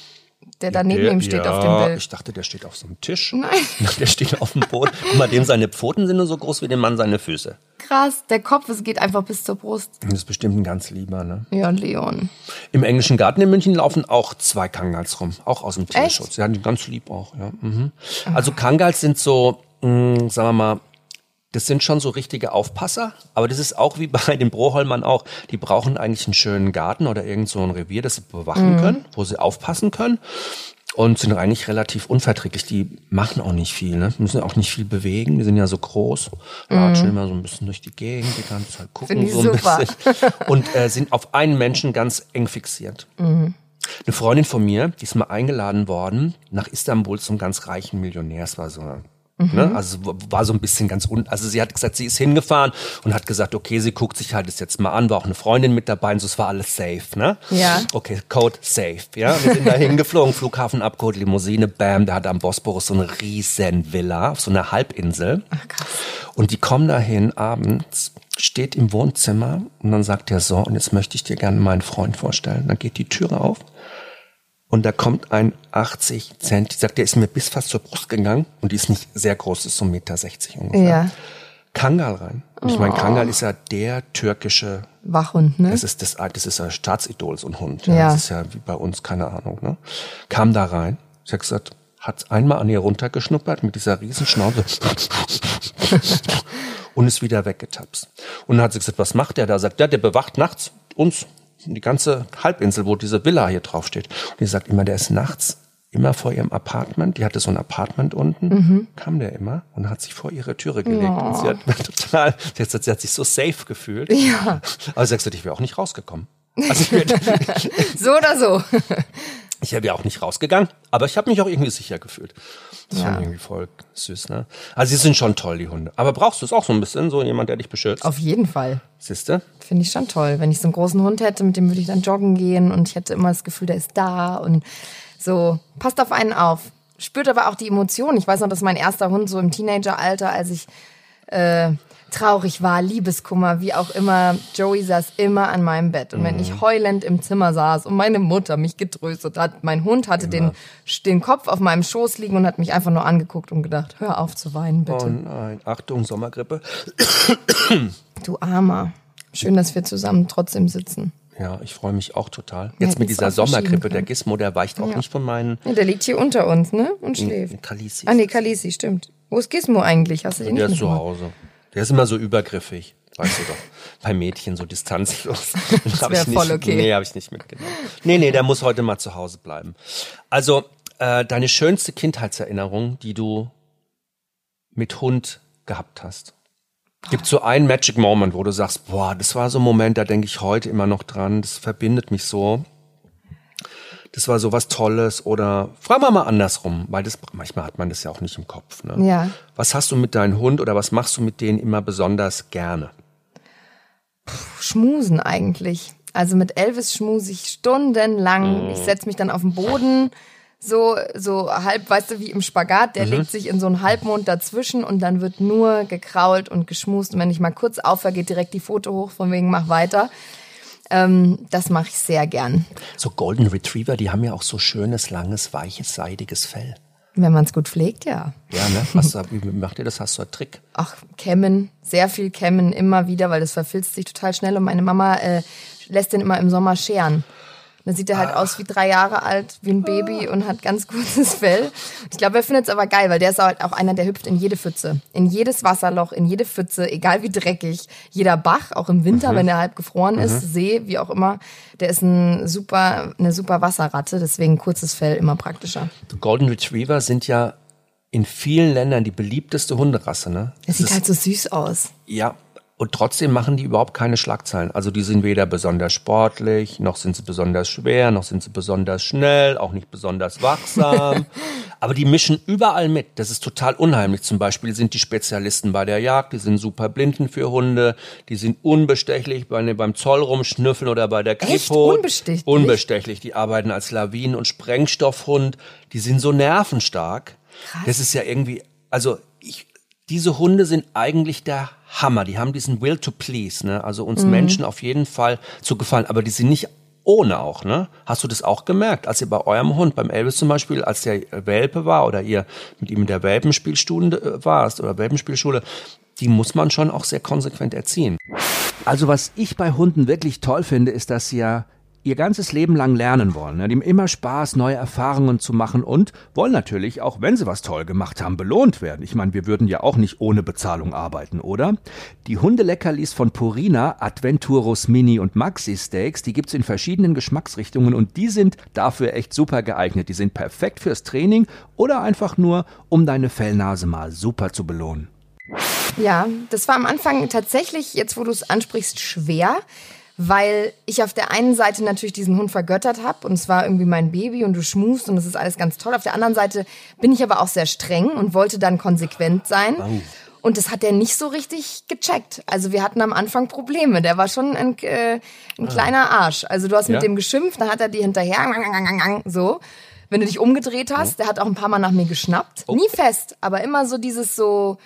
der da neben ihm steht ja, auf dem Bild. Ich dachte, der steht auf so einem Tisch. Nein. Der steht auf dem Boden. Guck mal, dem seine Pfoten sind nur so groß wie dem Mann seine Füße. Krass, der Kopf, es geht einfach bis zur Brust. Das ist bestimmt ein ganz lieber, ne? Ja, Leon. Im englischen Garten in München laufen auch zwei Kangals rum, auch aus dem Tierschutz. Ja, die ganz lieb auch, ja. Mhm. Also Kangals sind so, mh, sagen wir mal, das sind schon so richtige Aufpasser, aber das ist auch wie bei den Broholmern auch. Die brauchen eigentlich einen schönen Garten oder irgend so ein Revier, das sie bewachen können, wo sie aufpassen können und sind eigentlich relativ unverträglich. Die machen auch nicht viel, ne? müssen auch nicht viel bewegen. Die sind ja so groß, latschen immer so ein bisschen durch die Gegend, die ganze Zeit gucken so ein super. bisschen und äh, sind auf einen Menschen ganz eng fixiert. Eine Freundin von mir, die ist mal eingeladen worden nach Istanbul zum ganz reichen Millionär. Es war so, ne, also es war so ein bisschen ganz un, also sie hat gesagt, sie ist hingefahren und hat gesagt, okay, sie guckt sich halt das jetzt mal an, war auch eine Freundin mit dabei und so, es war alles safe, ne? Ja. Okay, Code safe, ja. Wir sind da hingeflogen, Flughafen abgeholt, Limousine, bam, der hat am Bosporus so eine riesen Villa auf so einer Halbinsel. Ach, krass. Und die kommen dahin abends, steht im Wohnzimmer und dann sagt er so, und jetzt möchte ich dir gerne meinen Freund vorstellen. Dann geht die Türe auf und da kommt ein 80 Cent, die sagt, der ist mir bis fast zur Brust gegangen und die ist nicht sehr groß, ist so 1,60 Meter ungefähr. Ja. Kangal rein. Und ich meine, Kangal ist ja der türkische Wachhund, ne? das ist das, das ist ein Staatsidol, so ein Hund. Ja. Ja. Das ist ja wie bei uns, keine Ahnung, ne? Kam da rein, ich hab gesagt, hat einmal an ihr runtergeschnuppert mit dieser riesen Schnauze und ist wieder weggetapst. Und dann hat sie gesagt, was macht der da? Sagt, der, der bewacht nachts uns, die ganze Halbinsel, wo diese Villa hier drauf steht. Und die sagt immer, der ist nachts immer vor ihrem Apartment, die hatte so ein Apartment unten, kam der immer und hat sich vor ihre Türe gelegt. Und sie hat total, sie hat, sie hat sich so safe gefühlt. Ja. Aber sie hat gesagt, ich wäre auch nicht rausgekommen. Also So oder so. ich wäre auch nicht rausgegangen, aber ich habe mich auch irgendwie sicher gefühlt. Das Ja. fand ich irgendwie voll süß, ne? Also sie sind schon toll, die Hunde. Aber brauchst du es auch so ein bisschen, so jemand, der dich beschützt? Auf jeden Fall. Siehste? Finde ich schon toll. Wenn ich so einen großen Hund hätte, mit dem würde ich dann joggen gehen und ich hätte immer das Gefühl, der ist da und so. Passt auf einen auf. Spürt aber auch die Emotionen. Ich weiß noch, dass mein erster Hund so im Teenageralter, als ich äh, traurig war, Liebeskummer, wie auch immer, Joey saß immer an meinem Bett. Und wenn ich heulend im Zimmer saß und meine Mutter mich getröstet hat, mein Hund hatte den, den Kopf auf meinem Schoß liegen und hat mich einfach nur angeguckt und gedacht, hör auf zu weinen, bitte. Oh nein, Achtung, Sommergrippe. Du Armer. Schön, dass wir zusammen trotzdem sitzen. Ja, ich freue mich auch total. Ja, Jetzt mit das dieser Sommergrippe, der kann. Gizmo, der weicht auch nicht von meinen Ja, der liegt hier unter uns, ne? Und schläft. Kalisi. Ah, nee, Kalisi, stimmt. Wo ist Gizmo eigentlich? Hast du den Der nicht ist zu? Hause. Der ist immer so übergriffig, weißt du doch. Bei Mädchen so distanzlos. Das hab wär ich nicht, voll okay. Nee, habe ich nicht mitgenommen. Nee, nee, der muss heute mal zu Hause bleiben. Also, äh, deine schönste Kindheitserinnerung, die du mit Hund gehabt hast. Gibt so einen Magic Moment, wo du sagst, boah, das war so ein Moment, da denke ich heute immer noch dran, das verbindet mich so. Das war so was Tolles oder fragen wir mal andersrum, weil das manchmal hat man das ja auch nicht im Kopf. Ne? Ja. Was hast du mit deinem Hund oder was machst du mit denen immer besonders gerne? Puh, schmusen eigentlich. Also mit Elvis schmuse ich stundenlang. Mm. Ich setze mich dann auf den Boden, so, so halb, weißt du, wie im Spagat. Der legt sich in so einen Halbmond dazwischen und dann wird nur gekrault und geschmust. Und wenn ich mal kurz aufhöre, geht direkt die Foto hoch, von wegen mach weiter. Ähm, das mache ich sehr gern, So Golden Retriever, die haben ja auch so schönes, langes, weiches, seidiges Fell. wenn man es gut pflegt, ja. Ja, ne? Was, wie macht ihr das? Hast du einen Trick? Ach, kämmen, sehr viel kämmen immer wieder, weil das verfilzt sich total schnell. Und meine Mama äh, lässt den immer im Sommer scheren. Dann sieht er halt aus wie drei Jahre alt, wie ein Baby und hat ganz gutes Fell. Ich glaube, er findet es aber geil, weil der ist halt auch einer, der hüpft in jede Pfütze. In jedes Wasserloch, in jede Pfütze, egal wie dreckig. Jeder Bach, auch im Winter, wenn er halb gefroren ist, See, wie auch immer, der ist ein super, eine super Wasserratte, deswegen kurzes Fell immer praktischer. Golden Retriever sind ja in vielen Ländern die beliebteste Hunderasse, ne? Das sieht ist- halt so süß aus. Ja, und trotzdem machen die überhaupt keine Schlagzeilen. Also die sind weder besonders sportlich, noch sind sie besonders schwer, noch sind sie besonders schnell, auch nicht besonders wachsam. Aber die mischen überall mit. Das ist total unheimlich. Zum Beispiel sind die Spezialisten bei der Jagd, die sind super Blinden für Hunde, die sind unbestechlich bei, beim Zoll rumschnüffeln oder bei der? Kripo. Unbestechlich? Unbestechlich. Die arbeiten als Lawinen- und Sprengstoffhund. Die sind so nervenstark. Krass. Das ist ja irgendwie, also ich, diese Hunde sind eigentlich der Hammer. Die haben diesen Will to please, ne? Also uns Mhm. Menschen auf jeden Fall zu gefallen. Aber die sind nicht ohne auch, ne? Hast du das auch gemerkt, als ihr bei eurem Hund, beim Elvis zum Beispiel, als der Welpe war oder ihr mit ihm in der Welpenspielschule äh, warst oder Welpenspielschule, die muss man schon auch sehr konsequent erziehen. Also was ich bei Hunden wirklich toll finde, ist, dass sie ja ihr ganzes Leben lang lernen wollen. ne? Die haben immer Spaß, neue Erfahrungen zu machen und wollen natürlich, auch wenn sie was toll gemacht haben, belohnt werden. Ich meine, wir würden ja auch nicht ohne Bezahlung arbeiten, oder? Die Hundeleckerlis von Purina, Adventurus Mini und Maxi Steaks, die gibt's in verschiedenen Geschmacksrichtungen und die sind dafür echt super geeignet. Die sind perfekt fürs Training oder einfach nur, um deine Fellnase mal super zu belohnen. Ja, das war am Anfang tatsächlich, jetzt wo du es ansprichst, schwer, weil ich auf der einen Seite natürlich diesen Hund vergöttert habe und es war irgendwie mein Baby und du schmust und das ist alles ganz toll. Auf der anderen Seite bin ich aber auch sehr streng und wollte dann konsequent sein. Und das hat er nicht so richtig gecheckt. Also wir hatten am Anfang Probleme. Der war schon ein, äh, ein kleiner Arsch. Also du hast Ja. mit dem geschimpft, dann hat er die hinterher so. Wenn du dich umgedreht hast, der hat auch ein paar Mal nach mir geschnappt. Nie fest, aber immer so dieses so,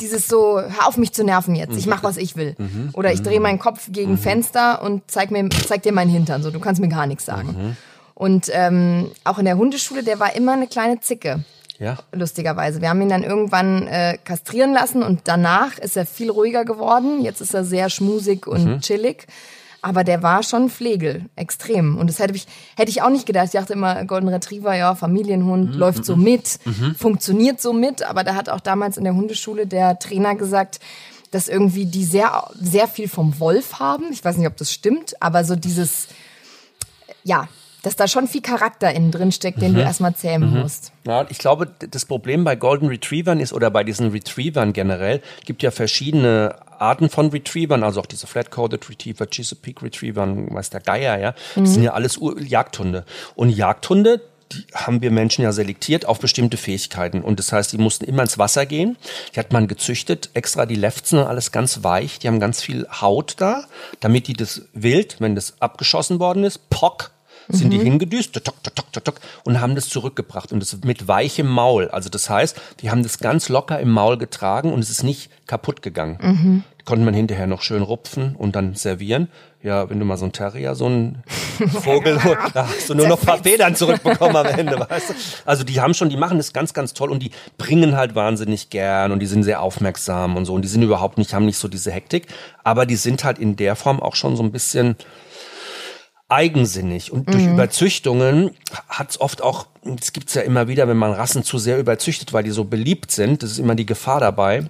dieses so, hör auf mich zu nerven jetzt, ich mach was ich will. Oder ich drehe meinen Kopf gegen Fenster und zeig mir, zeig dir meinen Hintern, so, du kannst mir gar nichts sagen. Und ähm, auch in der Hundeschule, der war immer eine kleine Zicke Ja. lustigerweise. Wir haben ihn dann irgendwann äh, kastrieren lassen und danach ist er viel ruhiger geworden. Jetzt ist er sehr schmusig und chillig. Aber der war schon Pflegel, extrem. Und das hätte ich, hätte ich auch nicht gedacht. Ich dachte immer, Golden Retriever, ja, Familienhund, läuft so mit, funktioniert so mit. Aber da hat auch damals in der Hundeschule der Trainer gesagt, dass irgendwie die sehr, sehr viel vom Wolf haben. Ich weiß nicht, ob das stimmt, aber so dieses, ja, dass da schon viel Charakter innen drin steckt, den du erstmal zähmen musst. Ja, ich glaube, das Problem bei Golden Retrievern ist, oder bei diesen Retrievern generell, gibt ja verschiedene Arten von Retrievern, also auch diese Flat-Coded Retriever, Chesapeake Retrievern, weiß der Geier, ja. Das sind ja alles Ur Jagdhunde. Und Jagdhunde, die haben wir Menschen ja selektiert auf bestimmte Fähigkeiten. Und das heißt, die mussten immer ins Wasser gehen. Die hat man gezüchtet, extra die Lefzen und alles ganz weich. Die haben ganz viel Haut da, damit die das Wild, wenn das abgeschossen worden ist, pock, sind die hingedüst, tok, tok, tok, tok, tok, und haben das zurückgebracht. Und das mit weichem Maul. Also das heißt, die haben das ganz locker im Maul getragen und es ist nicht kaputt gegangen. Die konnte man hinterher noch schön rupfen und dann servieren. Ja, wenn du mal so ein Terrier, so ein Vogel, da hast du nur noch ein paar Federn zurückbekommen am Ende, weißt du? Also die haben schon, die machen das ganz, ganz toll und die bringen halt wahnsinnig gern und die sind sehr aufmerksam und so und die sind überhaupt nicht, haben nicht so diese Hektik, aber die sind halt in der Form auch schon so ein bisschen, eigensinnig. Und durch Überzüchtungen hat es oft auch, das gibt's ja immer wieder, wenn man Rassen zu sehr überzüchtet, weil die so beliebt sind, das ist immer die Gefahr dabei,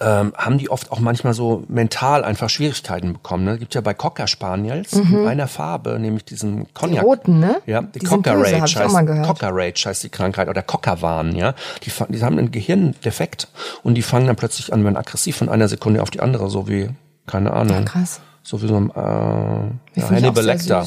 ähm, haben die oft auch manchmal so mental einfach Schwierigkeiten bekommen. Ne? Gibt ja bei Cocker Spaniels in einer Farbe, nämlich diesen Cognac. roten, ne? Ja, die, Die Cocker Rage heißt. Cocker Rage heißt die Krankheit oder Cockerwahn, ja. Die, die haben einen Gehirndefekt und die fangen dann plötzlich an, werden aggressiv von einer Sekunde auf die andere, so wie, keine Ahnung. Krass. So wie so ein äh, ja, Hannibal Lecter.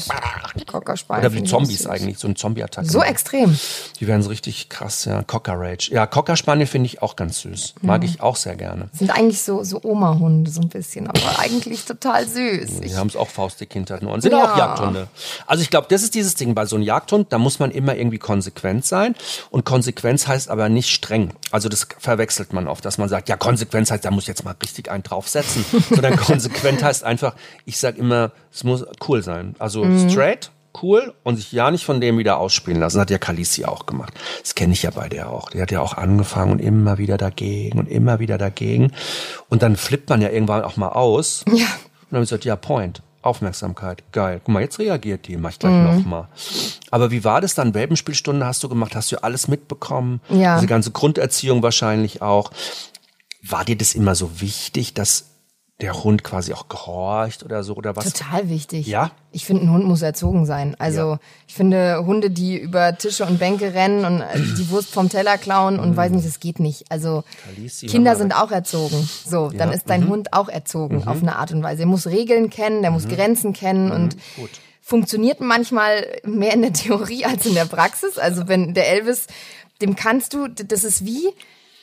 Oder wie Zombies eigentlich, so ein Zombie-Attacke. So extrem. Die werden so richtig krass, ja. Cocker Rage. Ja, Cocker Spaniel finde ich auch ganz süß. Mag ich auch sehr gerne. Sind eigentlich so, so Oma-Hunde so ein bisschen, aber eigentlich total süß. Die haben es auch faustdick hinter den Ohren. Sind Ja. auch Jagdhunde. Also ich glaube, das ist dieses Ding bei so einem Jagdhund, da muss man immer irgendwie konsequent sein. Und Konsequenz heißt aber nicht streng. Also das verwechselt man oft, dass man sagt, ja, Konsequenz heißt, da muss ich jetzt mal richtig einen draufsetzen. Sondern konsequent heißt einfach, ich sag immer, es muss cool sein. Also straight, cool und sich ja nicht von dem wieder ausspielen lassen. Das hat ja Kalisi auch gemacht. Das kenne ich ja bei der auch. Die hat ja auch angefangen und immer wieder dagegen und immer wieder dagegen. Und dann flippt man ja irgendwann auch mal aus. ja. Und dann gesagt, ja, Point. Aufmerksamkeit. Geil. Guck mal, jetzt reagiert die. Mach ich gleich noch mal. Aber wie war das dann? Welpenspielstunde hast du gemacht? Hast du alles mitbekommen? Ja. Diese ganze Grunderziehung wahrscheinlich auch. War dir das immer so wichtig, dass der Hund quasi auch gehorcht oder so? Oder was? Total wichtig. Ja? Ich finde, ein Hund muss erzogen sein. Also Ja. ich finde, Hunde, die über Tische und Bänke rennen und äh, die Wurst vom Teller klauen und weiß nicht, das geht nicht. Also Kalisi, Kinder sind auch erzogen. So, dann Ja, ist dein Hund auch erzogen auf eine Art und Weise. Er muss Regeln kennen, der muss Grenzen kennen und Gut. funktioniert manchmal mehr in der Theorie als in der Praxis. Also wenn der Elvis, dem kannst du, das ist wie,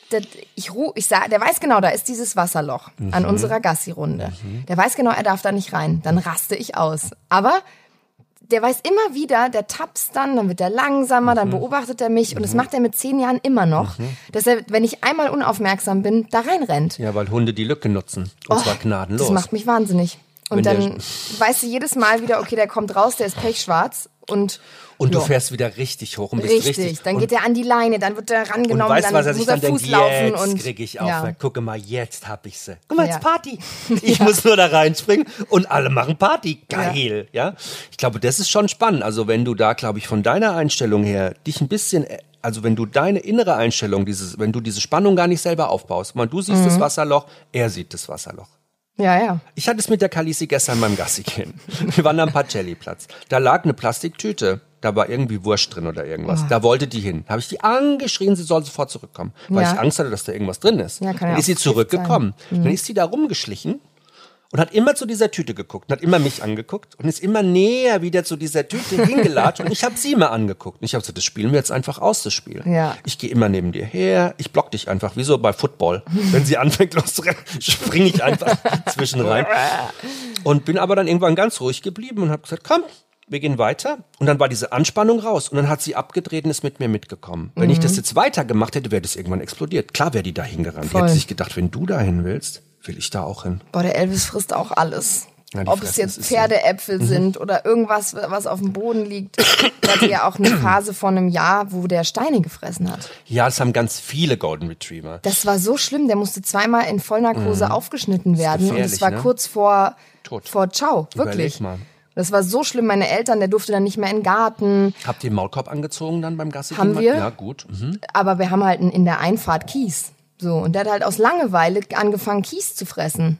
das, ich ruh, ich sag, der weiß genau, da ist dieses Wasserloch an unserer Gassi-Runde. Der weiß genau, er darf da nicht rein. Dann raste ich aus. Aber der weiß immer wieder, der tapst dann, dann wird er langsamer, dann beobachtet er mich und das macht er mit zehn Jahren immer noch, dass er, wenn ich einmal unaufmerksam bin, da reinrennt. Ja, weil Hunde die Lücke nutzen. Und zwar gnadenlos. Das macht mich wahnsinnig. Und Wenn dann weißt du jedes Mal wieder, okay, der kommt raus, der ist pechschwarz und und du Ja. fährst wieder richtig hoch und bist richtig. richtig. Dann und, geht er an die Leine, dann wird er und rangenommen, weißt dann was er sich muss er dann Fuß denkt, laufen jetzt und krieg ich auf. Ja. Gucke mal, jetzt hab ich sie. Guck mal, jetzt Party. Ich muss nur da reinspringen und alle machen Party. Geil, ja. Ich glaube, das ist schon spannend. Also wenn du da, glaube ich, von deiner Einstellung her dich ein bisschen äh, also wenn du deine innere Einstellung, dieses, wenn du diese Spannung gar nicht selber aufbaust, man, du siehst Mhm. das Wasserloch, er sieht das Wasserloch. Ja, ja. Ich hatte es mit der Kalisi gestern beim Gassi gehen. Wir waren am Pacelli-Platz. Da lag eine Plastiktüte. Da war irgendwie Wurst drin oder irgendwas. Da wollte die hin. Da habe ich die angeschrien, sie soll sofort zurückkommen. Weil Ja. ich Angst hatte, dass da irgendwas drin ist. Ja, kann ja Dann auch ist sie zurückgekommen. Dann ist sie da rumgeschlichen und hat immer zu dieser Tüte geguckt und hat immer mich angeguckt und ist immer näher wieder zu dieser Tüte hingelatscht und ich habe sie immer angeguckt. Und ich habe gesagt, das spielen wir jetzt einfach aus, das Spiel. Ja. Ich gehe immer neben dir her, ich block dich einfach, wie so bei Football. Wenn sie anfängt loszurennen, springe ich einfach zwischen rein. Und bin aber dann irgendwann ganz ruhig geblieben und habe gesagt, komm, wir gehen weiter. Und dann war diese Anspannung raus. Und dann hat sie abgedreht und ist mit mir mitgekommen. Wenn ich das jetzt weiter gemacht hätte, wäre das irgendwann explodiert. Klar wäre die da hingerannt. Die hätte sich gedacht, wenn du dahin willst, will ich da auch hin. Boah, der Elvis frisst auch alles. Ja, Ob es jetzt ist so. Mhm. Pferdeäpfel sind oder irgendwas, was auf dem Boden liegt. Er hatte ja auch eine Phase von einem Jahr, wo der Steine gefressen hat. Ja, das haben ganz viele Golden Retriever. Das war so schlimm, der musste zweimal in Vollnarkose aufgeschnitten werden. Und es Mhm. war ne? kurz vor, Tot. vor Ciao, wirklich. Überleg mal. Das war so schlimm. Meine Eltern, der durfte dann nicht mehr in den Garten. Habt ihr den Maulkorb angezogen dann beim Gassi? Haben wir. Ja, gut. Mhm. Aber wir haben halt in der Einfahrt Kies. So, und der hat halt aus Langeweile angefangen, Kies zu fressen.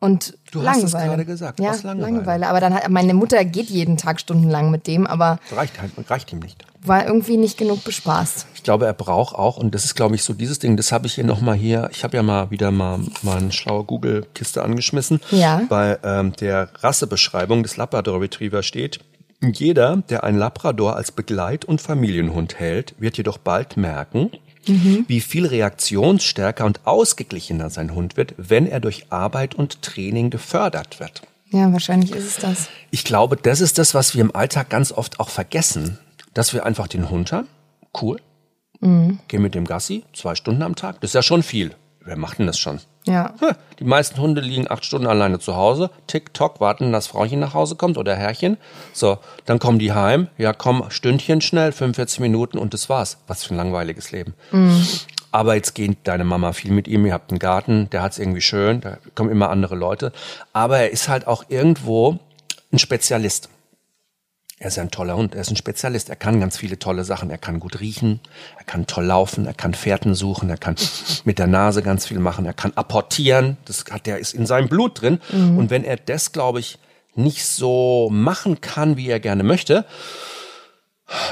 Und Du hast es Langeweile. gerade gesagt, Ja, aus Langeweile. Aber dann hat meine Mutter geht jeden Tag stundenlang mit dem, aber Reicht, halt, reicht ihm nicht. war irgendwie nicht genug bespaßt. Ich glaube, er braucht auch, und das ist, glaube ich, so dieses Ding, das habe ich hier nochmal hier, ich habe ja mal wieder mal, mal eine schlaue Google-Kiste angeschmissen. Ja. Bei ähm, der Rassebeschreibung des Labrador Retriever steht, jeder, der ein Labrador als Begleit- und Familienhund hält, wird jedoch bald merken, wie viel reaktionsstärker und ausgeglichener sein Hund wird, wenn er durch Arbeit und Training gefördert wird. Ja, wahrscheinlich ist es das. Ich glaube, das ist das, was wir im Alltag ganz oft auch vergessen, dass wir einfach den Hund haben. Cool. Geh mit dem Gassi zwei Stunden am Tag. Das ist ja schon viel. Wer macht denn das schon? Ja. Die meisten Hunde liegen acht Stunden alleine zu Hause. Tick, tock, warten, dass Frauchen nach Hause kommt oder Herrchen. So, dann kommen die heim. Ja, komm, Stündchen schnell, 45 Minuten und das war's. Was für ein langweiliges Leben. Aber jetzt geht deine Mama viel mit ihm. Ihr habt einen Garten, der hat's irgendwie schön. Da kommen immer andere Leute. Aber er ist halt auch irgendwo ein Spezialist. Er ist ein toller Hund, er ist ein Spezialist, er kann ganz viele tolle Sachen, er kann gut riechen, er kann toll laufen, er kann Fährten suchen, er kann mit der Nase ganz viel machen, er kann apportieren, das hat der ist in seinem Blut drin. Und wenn er das, glaube ich, nicht so machen kann, wie er gerne möchte,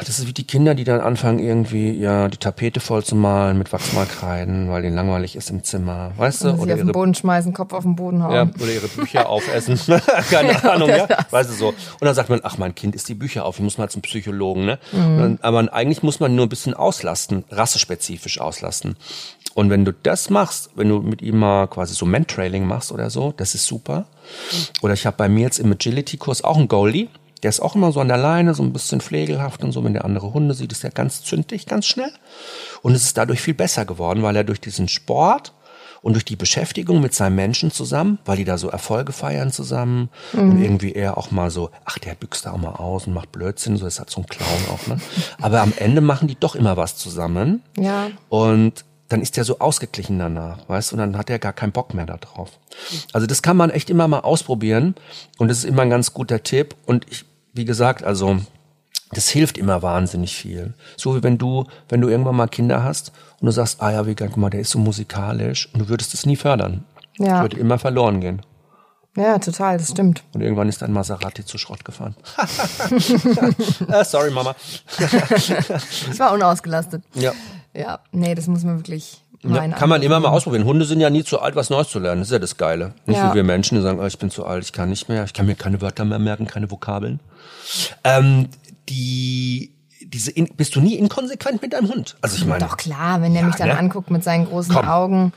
Das ist wie die Kinder, die dann anfangen, irgendwie ja die Tapete voll zu malen mit Wachsmalkreiden, weil ihnen langweilig ist im Zimmer. Weißt du? Oder sie auf den Boden schmeißen, Kopf auf den Boden hauen. Ja, oder ihre Bücher aufessen. Keine Ahnung, ja. Weißt du so. Und dann sagt man, ach, mein Kind isst die Bücher auf, ich muss mal zum Psychologen, ne? Mhm. Dann, aber eigentlich muss man nur ein bisschen auslasten, rassespezifisch auslasten. Und wenn du das machst, wenn du mit ihm mal quasi so Mentrailing machst oder so, das ist super. Oder ich habe bei mir jetzt im Agility-Kurs auch einen Goalie der ist auch immer so an der Leine, so ein bisschen pflegelhaft und so. Wenn der andere Hunde sieht, ist er ganz zündig, ganz schnell. Und es ist dadurch viel besser geworden, weil er durch diesen Sport und durch die Beschäftigung mit seinem Menschen zusammen, weil die da so Erfolge feiern zusammen mhm. und irgendwie er auch mal so, ach, der büchst da auch mal aus und macht Blödsinn, so ist halt so ein Clown auch, ne? Aber am Ende machen die doch immer was zusammen. Ja. Und dann ist der so ausgeglichen danach, weißt du, und dann hat er gar keinen Bock mehr darauf. Also das kann man echt immer mal ausprobieren und das ist immer ein ganz guter Tipp und ich, wie gesagt, also das hilft immer wahnsinnig viel. So wie wenn du, wenn du irgendwann mal Kinder hast und du sagst, ah ja, wie guck mal, der ist so musikalisch und du würdest es nie fördern. Ja. Das würde immer verloren gehen. Ja, total, das stimmt. Und irgendwann ist ein Maserati zu Schrott gefahren. uh, sorry, Mama. ich war unausgelastet. Ja. Ja, nee, das muss man wirklich. Ja, kann man immer mal ausprobieren. Hunde sind ja nie zu alt, was Neues zu lernen. Das ist ja das Geile. Nicht ja. wie wir Menschen, die sagen, oh, ich bin zu alt, ich kann nicht mehr, ich kann mir keine Wörter mehr merken, keine Vokabeln. Ähm, die diese in, bist du nie inkonsequent mit deinem Hund? Also ich meine. Doch klar, wenn der ja, mich dann ne? anguckt mit seinen großen Komm. Augen.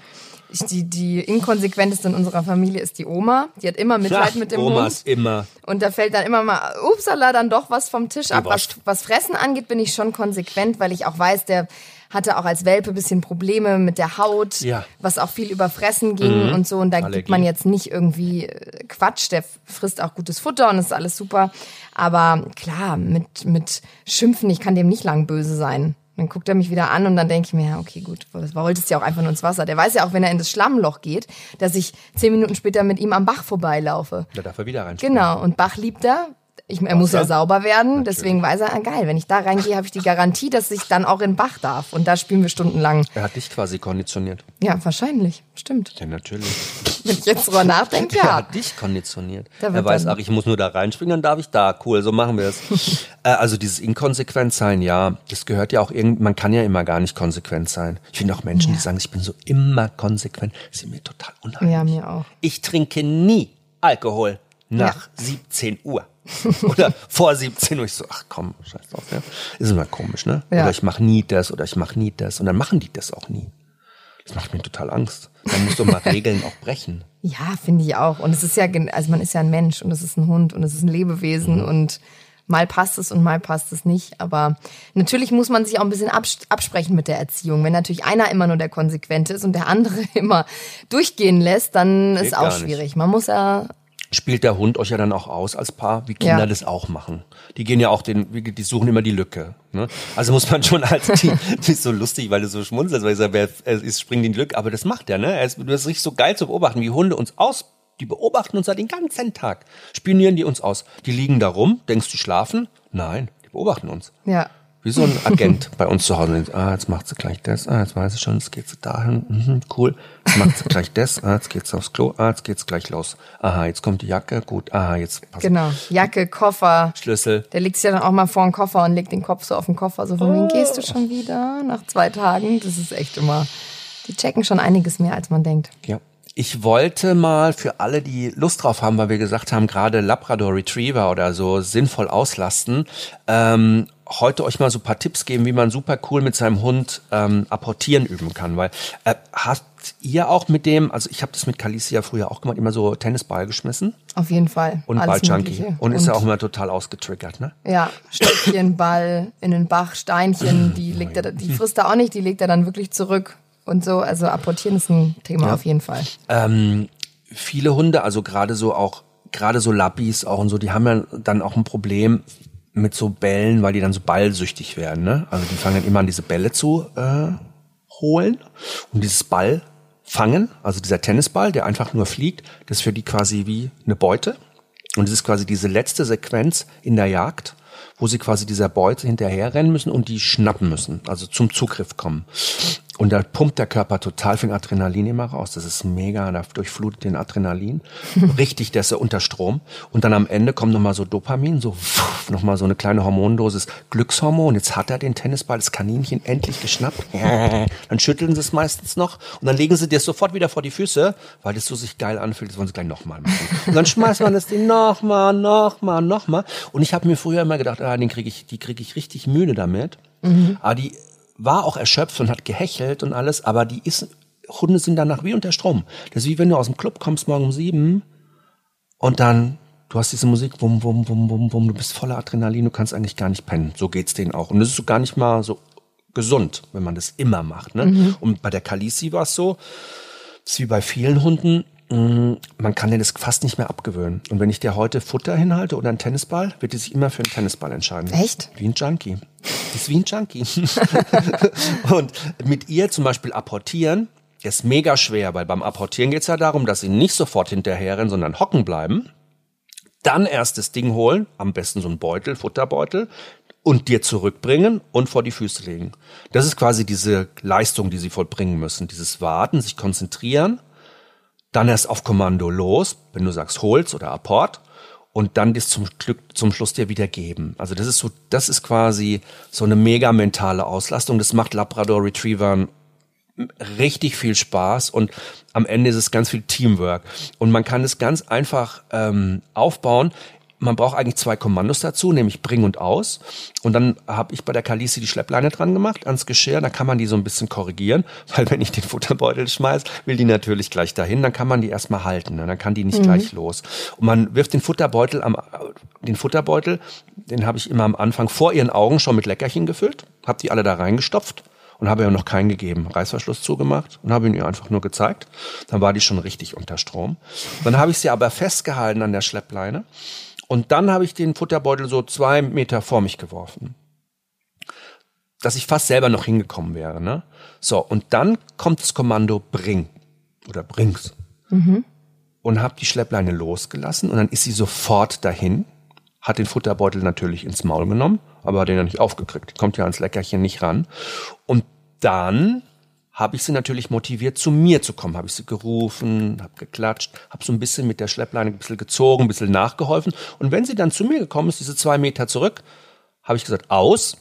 Ich, die, die inkonsequenteste in unserer Familie ist die Oma. Die hat immer Mitleid ja, mit dem Omas Hund. immer. Und da fällt dann immer mal, upsala, dann doch was vom Tisch ab. Was, was Fressen angeht, bin ich schon konsequent, weil ich auch weiß, der hatte auch als Welpe bisschen Probleme mit der Haut, ja. was auch viel über Fressen ging mhm. und so. Und da Allergie. gibt man jetzt nicht irgendwie äh, Quatsch, der frisst auch gutes Futter und ist alles super. Aber klar, mit, mit Schimpfen, ich kann dem nicht lang böse sein. Dann guckt er mich wieder an und dann denke ich mir, ja, okay, gut, das wolltest ja auch einfach nur ins Wasser. Der weiß ja auch, wenn er in das Schlammloch geht, dass ich zehn Minuten später mit ihm am Bach vorbeilaufe. Da darf er wieder rein. Genau, und Bach liebt er, ich, er muss ja sauber werden, Natürlich. deswegen weiß er, ah, geil, wenn ich da reingehe, habe ich die Garantie, dass ich dann auch in Bach darf. Und da spielen wir stundenlang. Er hat dich quasi konditioniert. Ja, wahrscheinlich. Stimmt. Ja, natürlich. Wenn ich jetzt drüber nachdenke, ja. Er hat dich konditioniert. Er weiß, ach, ich muss nur da reinspringen, dann darf ich da. Cool, so machen wir es. äh, also dieses inkonsequent sein, ja, das gehört ja auch irgendwie, man kann ja immer gar nicht konsequent sein. Ich finde auch Menschen, ja. die sagen, ich bin so immer konsequent, sind mir total unheimlich. Ja, mir auch. Ich trinke nie Alkohol nach ja. 17 Uhr. oder vor 17 Uhr. Ich so, ach komm, scheiß drauf, ja. Ist immer komisch, ne? Ja. Oder ich mache nie das oder ich mache nie das. Und dann machen die das auch nie. Das macht mir total Angst. Man muss doch mal Regeln auch brechen. Ja, finde ich auch. Und es ist ja, also man ist ja ein Mensch und es ist ein Hund und es ist ein Lebewesen mhm. und mal passt es und mal passt es nicht. Aber natürlich muss man sich auch ein bisschen absprechen mit der Erziehung. Wenn natürlich einer immer nur der Konsequente ist und der andere immer durchgehen lässt, dann Geht ist auch schwierig. Man muss ja spielt der Hund euch ja dann auch aus als Paar, wie Kinder ja. das auch machen. Die gehen ja auch den, die suchen immer die Lücke. Ne? Also muss man schon als die, die ist so lustig, weil du so schmunzelst, weil ich sage, er ist, springt in die Lücke, aber das macht er, ne? Er ist richtig so geil zu beobachten, wie Hunde uns aus, die beobachten uns ja den ganzen Tag. Spionieren die uns aus. Die liegen da rum, denkst du schlafen? Nein, die beobachten uns. Ja. Wie so ein Agent bei uns zu Hause. Ah, jetzt macht sie gleich das. Ah, jetzt weiß ich schon, jetzt geht sie dahin. Mhm, cool. Jetzt macht sie gleich das. Ah, jetzt geht's aufs Klo. Ah, jetzt geht's gleich los. Aha, jetzt kommt die Jacke. Gut. Aha, jetzt passt. Genau. Jacke, Koffer. Schlüssel. Der liegt sich ja dann auch mal vor den Koffer und legt den Kopf so auf den Koffer. So von, oh. gehst du schon wieder? Nach zwei Tagen. Das ist echt immer, die checken schon einiges mehr, als man denkt. Ja. Ich wollte mal für alle, die Lust drauf haben, weil wir gesagt haben, gerade Labrador Retriever oder so sinnvoll auslasten, ähm, heute euch mal so paar Tipps geben, wie man super cool mit seinem Hund ähm, apportieren üben kann. Weil äh, habt ihr auch mit dem, also ich habe das mit Calicia früher auch gemacht, immer so Tennisball geschmissen. Auf jeden Fall. Und Balljunkie. Und, und ist ja auch immer total ausgetriggert, ne? Ja, Stöckchen, Ball in den Bach, Steinchen, die legt er, die frisst er auch nicht, die legt er dann wirklich zurück und so. Also apportieren ist ein Thema ja. auf jeden Fall. Ähm, viele Hunde, also gerade so auch gerade so Lappis auch und so, die haben ja dann auch ein Problem, mit so Bällen, weil die dann so ballsüchtig werden. Ne? Also die fangen immer an, diese Bälle zu äh, holen und dieses Ball fangen, also dieser Tennisball, der einfach nur fliegt, das ist für die quasi wie eine Beute. Und es ist quasi diese letzte Sequenz in der Jagd, wo sie quasi dieser Beute hinterherrennen müssen und die schnappen müssen, also zum Zugriff kommen. Und da pumpt der Körper total viel Adrenalin immer raus. Das ist mega, da durchflutet den Adrenalin. Richtig, der ist unter Strom. Und dann am Ende kommt nochmal so Dopamin, so nochmal so eine kleine Hormondosis Glückshormon. Jetzt hat er den Tennisball, das Kaninchen endlich geschnappt. Dann schütteln sie es meistens noch und dann legen sie dir sofort wieder vor die Füße, weil das so sich geil anfühlt. Das wollen sie gleich nochmal machen. Und dann schmeißt man das Ding nochmal, nochmal, nochmal. Und ich habe mir früher immer gedacht, ah, den krieg ich, die kriege ich richtig müde damit. Mhm. Aber die war auch erschöpft und hat gehechelt und alles, aber die ist, Hunde sind danach wie unter Strom. Das ist wie wenn du aus dem Club kommst morgen um sieben und dann, du hast diese Musik, wum, wum, wum, wum, wum, du bist voller Adrenalin, du kannst eigentlich gar nicht pennen. So geht's denen auch. Und das ist so gar nicht mal so gesund, wenn man das immer macht. Ne? Mhm. Und bei der Kalisi war es so, das ist wie bei vielen Hunden, Mm, man kann dir das fast nicht mehr abgewöhnen. Und wenn ich dir heute Futter hinhalte oder einen Tennisball, wird die sich immer für einen Tennisball entscheiden. Echt? Wie ein Junkie. Das ist wie ein Junkie. und mit ihr zum Beispiel apportieren, ist mega schwer, weil beim Apportieren geht es ja darum, dass sie nicht sofort hinterherrennen, sondern hocken bleiben. Dann erst das Ding holen, am besten so ein Beutel, Futterbeutel, und dir zurückbringen und vor die Füße legen. Das ist quasi diese Leistung, die sie vollbringen müssen. Dieses Warten, sich konzentrieren dann erst auf Kommando los, wenn du sagst holst oder Apport und dann das zum, Glück, zum Schluss dir wieder geben. Also das ist so, das ist quasi so eine mega mentale Auslastung. Das macht Labrador Retrievern richtig viel Spaß und am Ende ist es ganz viel Teamwork und man kann es ganz einfach ähm, aufbauen, man braucht eigentlich zwei Kommandos dazu, nämlich bring und aus. Und dann habe ich bei der Kalisi die Schleppleine dran gemacht ans Geschirr. Da kann man die so ein bisschen korrigieren, weil wenn ich den Futterbeutel schmeiß, will die natürlich gleich dahin. Dann kann man die erstmal halten. Ne? Dann kann die nicht mhm. gleich los. Und man wirft den Futterbeutel am, den Futterbeutel, den habe ich immer am Anfang vor ihren Augen schon mit Leckerchen gefüllt, habe die alle da reingestopft und habe ihr noch keinen gegeben. Reißverschluss zugemacht und habe ihn ihr einfach nur gezeigt. Dann war die schon richtig unter Strom. Dann habe ich sie aber festgehalten an der Schleppleine und dann habe ich den Futterbeutel so zwei Meter vor mich geworfen. Dass ich fast selber noch hingekommen wäre. Ne? So, und dann kommt das Kommando Bring oder Bring's. Mhm. Und habe die Schleppleine losgelassen und dann ist sie sofort dahin, hat den Futterbeutel natürlich ins Maul genommen, aber hat den ja nicht aufgekriegt. Kommt ja ans Leckerchen nicht ran. Und dann habe ich sie natürlich motiviert, zu mir zu kommen. Habe ich sie gerufen, habe geklatscht, habe so ein bisschen mit der Schleppleine ein bisschen gezogen, ein bisschen nachgeholfen. Und wenn sie dann zu mir gekommen ist, diese zwei Meter zurück, habe ich gesagt, aus.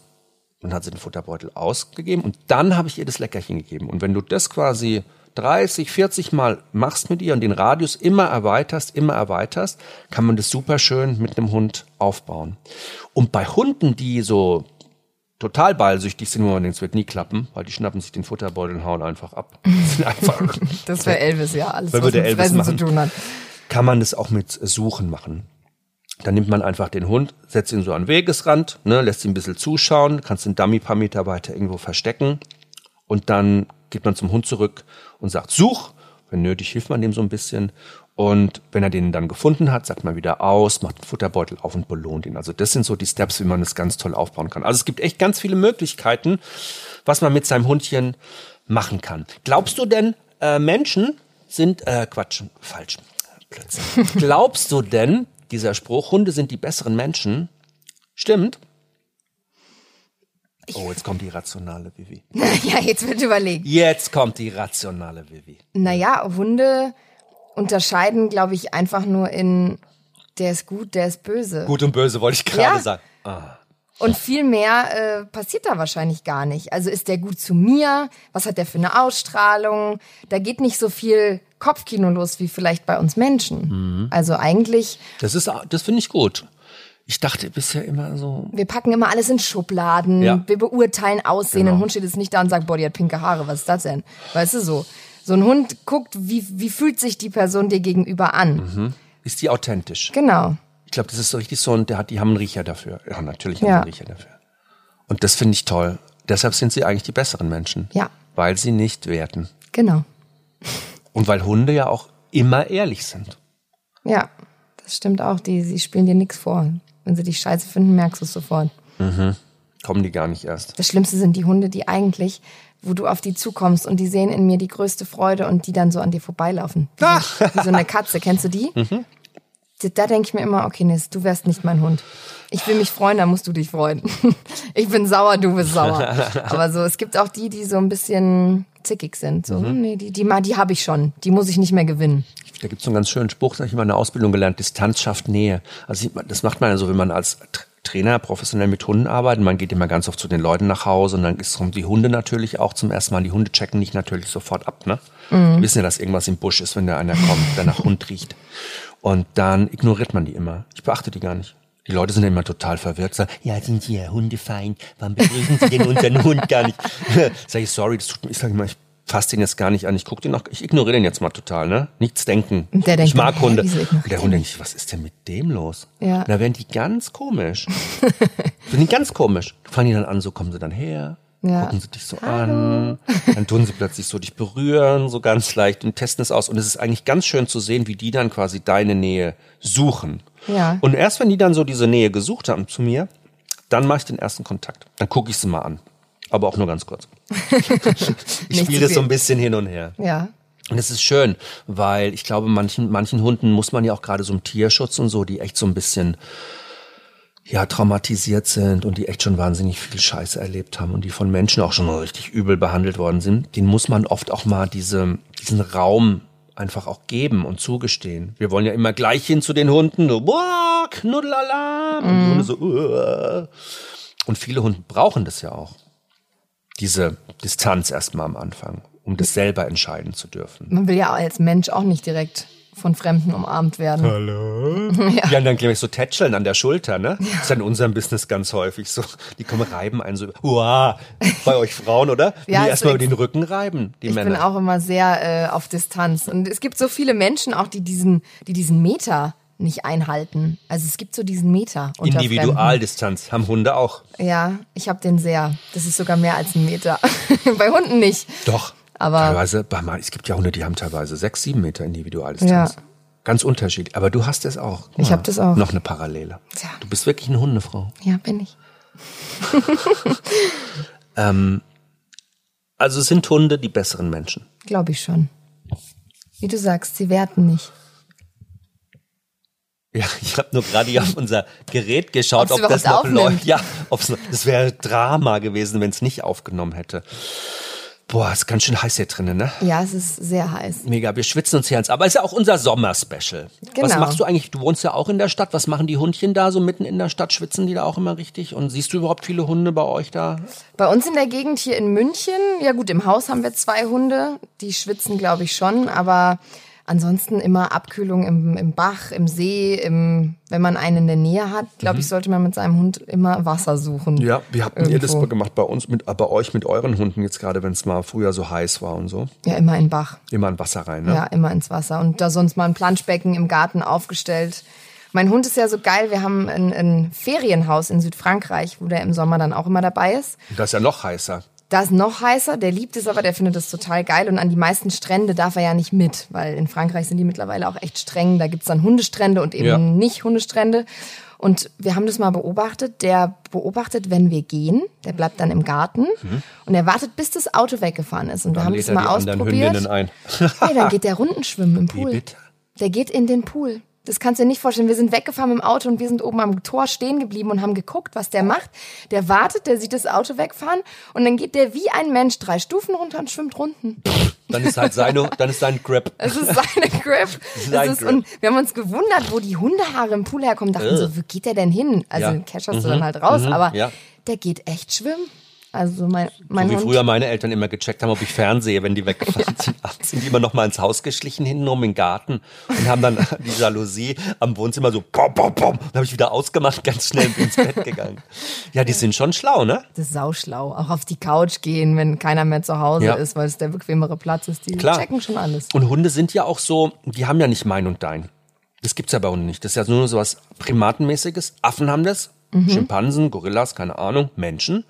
Dann hat sie den Futterbeutel ausgegeben und dann habe ich ihr das Leckerchen gegeben. Und wenn du das quasi 30, 40 Mal machst mit ihr und den Radius immer erweiterst, immer erweiterst, kann man das super schön mit einem Hund aufbauen. Und bei Hunden, die so total ballsüchtig sind, wo man denkt, es wird nie klappen, weil die schnappen sich den Futterbeutel und hauen einfach ab. Das, einfach, das wäre Elvis, ja, alles, was mit Elvis Fressen machen, zu tun hat. Kann man das auch mit Suchen machen. Dann nimmt man einfach den Hund, setzt ihn so an Wegesrand, ne, lässt ihn ein bisschen zuschauen, kannst den Dummy paar Meter weiter irgendwo verstecken und dann geht man zum Hund zurück und sagt, such, wenn nötig hilft man dem so ein bisschen und wenn er den dann gefunden hat, sagt man wieder aus, macht den Futterbeutel auf und belohnt ihn. Also das sind so die Steps, wie man es ganz toll aufbauen kann. Also es gibt echt ganz viele Möglichkeiten, was man mit seinem Hundchen machen kann. Glaubst du denn, äh, Menschen sind, äh, Quatsch, falsch, plötzlich. Glaubst du denn, dieser Spruch, Hunde sind die besseren Menschen, stimmt? Oh, jetzt kommt die rationale Vivi. ja, jetzt wird überlegt. Jetzt kommt die rationale Vivi. Naja, Hunde unterscheiden, glaube ich, einfach nur in der ist gut, der ist böse. Gut und böse wollte ich gerade ja. sagen. Ah. Und viel mehr äh, passiert da wahrscheinlich gar nicht. Also ist der gut zu mir? Was hat der für eine Ausstrahlung? Da geht nicht so viel Kopfkino los wie vielleicht bei uns Menschen. Mhm. Also eigentlich. Das ist, das finde ich gut. Ich dachte bisher immer so. Wir packen immer alles in Schubladen. Ja. Wir beurteilen Aussehen. Genau. Ein Hund steht jetzt nicht da und sagt, boah, die hat pinke Haare. Was ist das denn? Weißt du so? So ein Hund guckt, wie, wie fühlt sich die Person dir gegenüber an? Mhm. Ist die authentisch? Genau. Ich glaube, das ist so richtig so, und der hat, die haben einen Riecher dafür. Ja, natürlich haben ja. einen Riecher dafür. Und das finde ich toll. Deshalb sind sie eigentlich die besseren Menschen. Ja. Weil sie nicht werten. Genau. Und weil Hunde ja auch immer ehrlich sind. Ja, das stimmt auch. Die, sie spielen dir nichts vor. Wenn sie dich scheiße finden, merkst du es sofort. Mhm. Kommen die gar nicht erst. Das Schlimmste sind die Hunde, die eigentlich wo du auf die zukommst und die sehen in mir die größte Freude und die dann so an dir vorbeilaufen. Wie, so, wie so eine Katze. Kennst du die? Mhm. Da denke ich mir immer, okay, Nis, du wärst nicht mein Hund. Ich will mich freuen, dann musst du dich freuen. Ich bin sauer, du bist sauer. Aber so, es gibt auch die, die so ein bisschen zickig sind. So, Mhm. nee, die, die, ma- die habe ich schon. Die muss ich nicht mehr gewinnen. Da gibt es so einen ganz schönen Spruch, das habe ich mal in der Ausbildung gelernt, Distanz schafft Nähe. Also ich- das macht man ja so, wenn man als Trainer professionell mit Hunden arbeitet, man geht immer ganz oft zu den Leuten nach Hause und dann ist- kommen die Hunde natürlich auch zum ersten Mal. Die Hunde checken nicht natürlich sofort ab, ne? Die wissen ja, dass irgendwas im Busch ist, wenn da einer kommt, der nach Hund riecht. Und dann ignoriert man die immer. Ich beachte die gar nicht. Die Leute sind immer total verwirrt, sagen, ja, sind Sie ja Hundefeind, warum begrüßen Sie denn unseren Hund gar nicht? sag ich, sorry, das tut mir, ich sag immer, ich fasse den jetzt gar nicht an, ich gucke den noch, ich ignoriere den jetzt mal total, ne? Nichts denken. Der denkt ich mag dann, Hunde. Und der Hund denkt, was ist denn mit dem los? Ja. Da werden die ganz komisch. Sind die ganz komisch. Fangen die dann an, so kommen sie dann her, Ja. gucken sie dich so an, dann tun sie plötzlich so dich berühren, so ganz leicht und testen es aus. Und es ist eigentlich ganz schön zu sehen, wie die dann quasi deine Nähe suchen. Ja. Und erst wenn die dann so diese Nähe gesucht haben zu mir, dann mache ich den ersten Kontakt. Dann gucke ich sie mal an. Aber auch nur ganz kurz. ich spiele es so ein bisschen hin und her. Ja. Und es ist schön, weil ich glaube, manchen, manchen Hunden muss man ja auch gerade so im Tierschutz und so, die echt so ein bisschen ja, traumatisiert sind und die echt schon wahnsinnig viel Scheiße erlebt haben und die von Menschen auch schon richtig übel behandelt worden sind, den muss man oft auch mal diese, diesen Raum einfach auch geben und zugestehen. Wir wollen ja immer gleich hin zu den Hunden, so, boah, Knuddelalarm. Und die Hunde so, "Uah." und viele Hunde brauchen das ja auch. Diese Distanz erstmal am Anfang, um das selber entscheiden zu dürfen. Man will ja als Mensch auch nicht direkt von Fremden umarmt werden. Ja, und dann gleich so tätscheln an der Schulter, ne? Ist ja in unserem Business ganz häufig so. Die kommen reiben einen so, wow, bei euch Frauen, oder? Ja, die ist erstmal über den Rücken reiben, die Ich Männer. bin auch immer sehr äh, auf Distanz. Und es gibt so viele Menschen auch, die diesen, die diesen Meter nicht einhalten. Also es gibt so diesen Meter unter Individualdistanz haben Hunde auch. Ja, ich habe den sehr. Das ist sogar mehr als ein Meter. Bei Hunden nicht. Doch. Aber- teilweise, es gibt ja Hunde, die haben teilweise sechs, sieben Meter Individualdistanz. Ja. Ganz unterschiedlich. Aber du hast es auch. Ich mal, hab das auch. Noch eine Parallele. Tja. Du bist wirklich eine Hundefrau. Ja, bin ich. Also sind Hunde die besseren Menschen. Glaube ich schon. Wie du sagst, sie werten nicht. Ja, ich habe nur gerade hier auf unser Gerät geschaut, ob das noch aufnimmt. läuft. Ja, ob's das wäre Drama gewesen, wenn es nicht aufgenommen hätte. Boah, ist ganz schön heiß hier drinnen, ne? Ja, es ist sehr heiß. Mega, wir schwitzen uns hier ans. Aber ist ja auch unser Sommerspecial. Was Genau. machst du eigentlich? Du wohnst ja auch in der Stadt. Was machen die Hundchen da so mitten in der Stadt? Schwitzen die da auch immer richtig? Und siehst du überhaupt viele Hunde bei euch da? Bei uns in der Gegend hier in München, ja gut, im Haus haben wir zwei Hunde, die schwitzen, glaube ich, schon, aber ansonsten immer Abkühlung im, im Bach, im See, im, wenn man einen in der Nähe hat, glaube ich, sollte man mit seinem Hund immer Wasser suchen. Mhm. Ja, wie habt ihr das gemacht bei uns, mit, bei euch mit euren Hunden jetzt gerade, wenn es mal früher so heiß war und so? Ja, immer in den Bach. Immer in Wasser rein, ne? Ja, immer ins Wasser. Und da sonst mal ein Planschbecken im Garten aufgestellt. Mein Hund ist ja so geil. Wir haben ein, ein Ferienhaus in Südfrankreich, wo der im Sommer dann auch immer dabei ist. Und das ist ja noch heißer. Da ist noch heißer, der liebt es aber, der findet es total geil. Und an die meisten Strände darf er ja nicht mit, weil in Frankreich sind die mittlerweile auch echt streng. Da gibt's dann Hundestrände und eben Ja. nicht Hundestrände. Und wir haben das mal beobachtet. Der beobachtet, wenn wir gehen, der bleibt dann im Garten und er wartet, bis das Auto weggefahren ist. Und wir Mhm. Dann haben das mal ausprobiert. Ein. Nee, dann geht der Rundenschwimmen im Pool. Der geht in den Pool. Das kannst du dir nicht vorstellen. Wir sind weggefahren mit dem Auto und wir sind oben am Tor stehen geblieben und haben geguckt, was der macht. Der wartet, der sieht das Auto wegfahren und dann geht der wie ein Mensch drei Stufen runter und schwimmt runden. Dann ist halt seine, dann ist sein Grip. Es ist seine Grip. Sein Es ist, Grip. und wir haben uns gewundert, wo die Hundehaare im Pool herkommen. Dachten so, wo geht der denn hin? Also Ja. Cash hast du dann halt raus, aber ja. der geht echt schwimmen. Also mein, mein So wie Hund. früher meine Eltern immer gecheckt haben, ob ich fernsehe, wenn die weggefahren sind. Abends sind die immer noch mal ins Haus geschlichen, hintenrum in den Garten und haben dann die Jalousie am Wohnzimmer so pom, pom, pom. Dann habe ich wieder ausgemacht, ganz schnell ins Bett gegangen. Ja, die sind schon schlau, ne? Das ist sauschlau. Auch auf die Couch gehen, wenn keiner mehr zu Hause Ja. ist, weil es der bequemere Platz ist. Die Klar. checken schon alles. Und Hunde sind ja auch so, die haben ja nicht mein und dein. Das gibt's ja bei Hunden nicht. Das ist ja nur so was Primatenmäßiges. Affen haben das, Schimpansen, Gorillas, keine Ahnung, Menschen.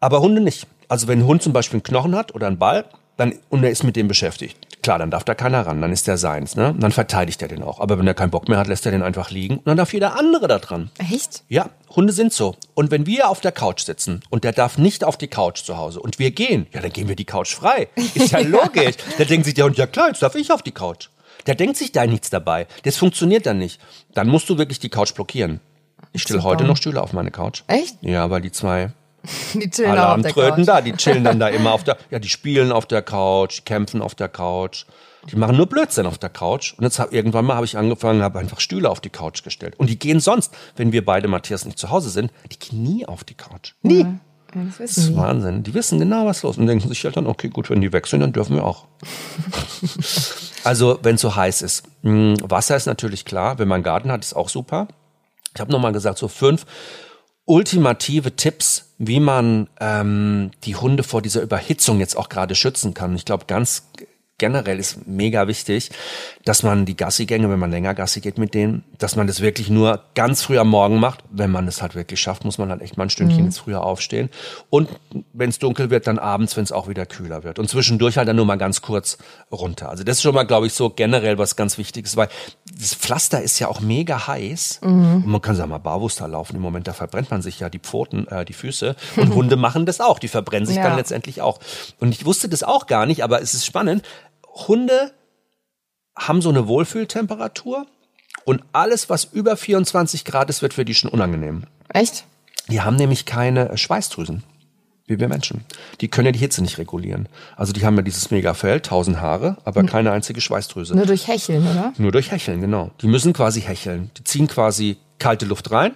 Aber Hunde nicht. Also wenn ein Hund zum Beispiel einen Knochen hat oder einen Ball, dann, und er ist mit dem beschäftigt. Klar, dann darf da keiner ran, dann ist der seins, ne? Und dann verteidigt er den auch. Aber wenn er keinen Bock mehr hat, lässt er den einfach liegen und dann darf jeder andere da dran. Echt? Ja, Hunde sind so. Und wenn wir auf der Couch sitzen und der darf nicht auf die Couch zu Hause und wir gehen, ja, dann gehen wir die Couch frei. Ist ja logisch. Da denkt sich der Hund, ja klar, jetzt darf ich auf die Couch. Der denkt sich da nichts dabei. Das funktioniert dann nicht. Dann musst du wirklich die Couch blockieren. Ich stelle heute noch Stühle auf meine Couch. Echt? Ja, weil die zwei Die chillen auch auf der Couch. da, die chillen dann da immer auf der, ja, die spielen auf der Couch, die kämpfen auf der Couch. Die machen nur Blödsinn auf der Couch. Und jetzt hab, irgendwann mal habe ich angefangen, habe einfach Stühle auf die Couch gestellt. Und die gehen sonst, wenn wir beide Matthias nicht zu Hause sind, die gehen nie auf die Couch. Nie. Ja, das Das ist die. Wahnsinn. Die wissen genau, was los ist und denken sich halt dann, okay, gut, wenn die wechseln, dann dürfen wir auch. also, wenn es so heiß ist. Mh, Wasser ist natürlich klar. Wenn man einen Garten hat, ist auch super. Ich habe nochmal gesagt, so fünf ultimative Tipps, wie man ähm, die Hunde vor dieser Überhitzung jetzt auch gerade schützen kann. Ich glaube, ganz generell ist mega wichtig, dass man die Gassigänge, wenn man länger Gassi geht mit denen, dass man das wirklich nur ganz früh am Morgen macht. Wenn man es halt wirklich schafft, muss man halt echt mal ein Stündchen jetzt früher aufstehen. Und wenn es dunkel wird, dann abends, wenn es auch wieder kühler wird. Und zwischendurch halt dann nur mal ganz kurz runter. Also das ist schon mal, glaube ich, so generell was ganz Wichtiges, weil das Pflaster ist ja auch mega heiß. Und man kann sagen mal barfuß da laufen. Im Moment, da verbrennt man sich ja die Pfoten, äh, die Füße. Und Hunde machen das auch. Die verbrennen sich Ja. dann letztendlich auch. Und ich wusste das auch gar nicht, aber es ist spannend. Hunde haben so eine Wohlfühltemperatur und alles, was über 24 Grad ist, wird für die schon unangenehm. Echt? Die haben nämlich keine Schweißdrüsen, wie wir Menschen. Die können ja die Hitze nicht regulieren. Also die haben ja dieses Megafell, 1000 Haare, aber keine einzige Schweißdrüse. Nur durch Hecheln, oder? Nur durch Hecheln, genau. Die müssen quasi hecheln. Die ziehen quasi kalte Luft rein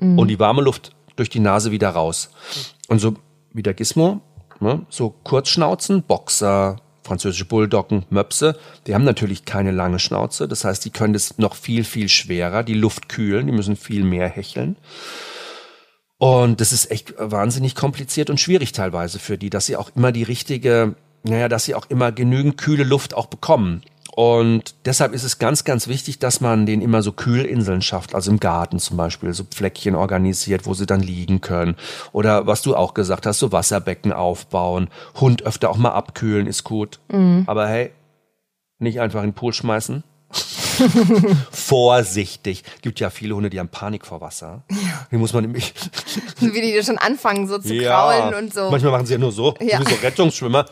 und die warme Luft durch die Nase wieder raus. Und so wie der Gizmo, ne, so Kurzschnauzen, Boxer, französische Bulldoggen, Möpse, die haben natürlich keine lange Schnauze. Das heißt, die können das noch viel, viel schwerer, die Luft kühlen, die müssen viel mehr hecheln. Und das ist echt wahnsinnig kompliziert und schwierig teilweise für die, dass sie auch immer die richtige, naja, dass sie auch immer genügend kühle Luft auch bekommen. Und deshalb ist es ganz, ganz wichtig, dass man denen immer so Kühlinseln schafft, also im Garten zum Beispiel, so Fleckchen organisiert, wo sie dann liegen können. Oder was du auch gesagt hast, so Wasserbecken aufbauen, Hund öfter auch mal abkühlen, ist gut. Aber hey, nicht einfach in den Pool schmeißen. Vorsichtig. Gibt ja viele Hunde, die haben Panik vor Wasser. Die muss man nämlich Wie die schon anfangen, so zu kraulen und so. Manchmal machen sie ja nur so, Ja. wie so Rettungsschwimmer.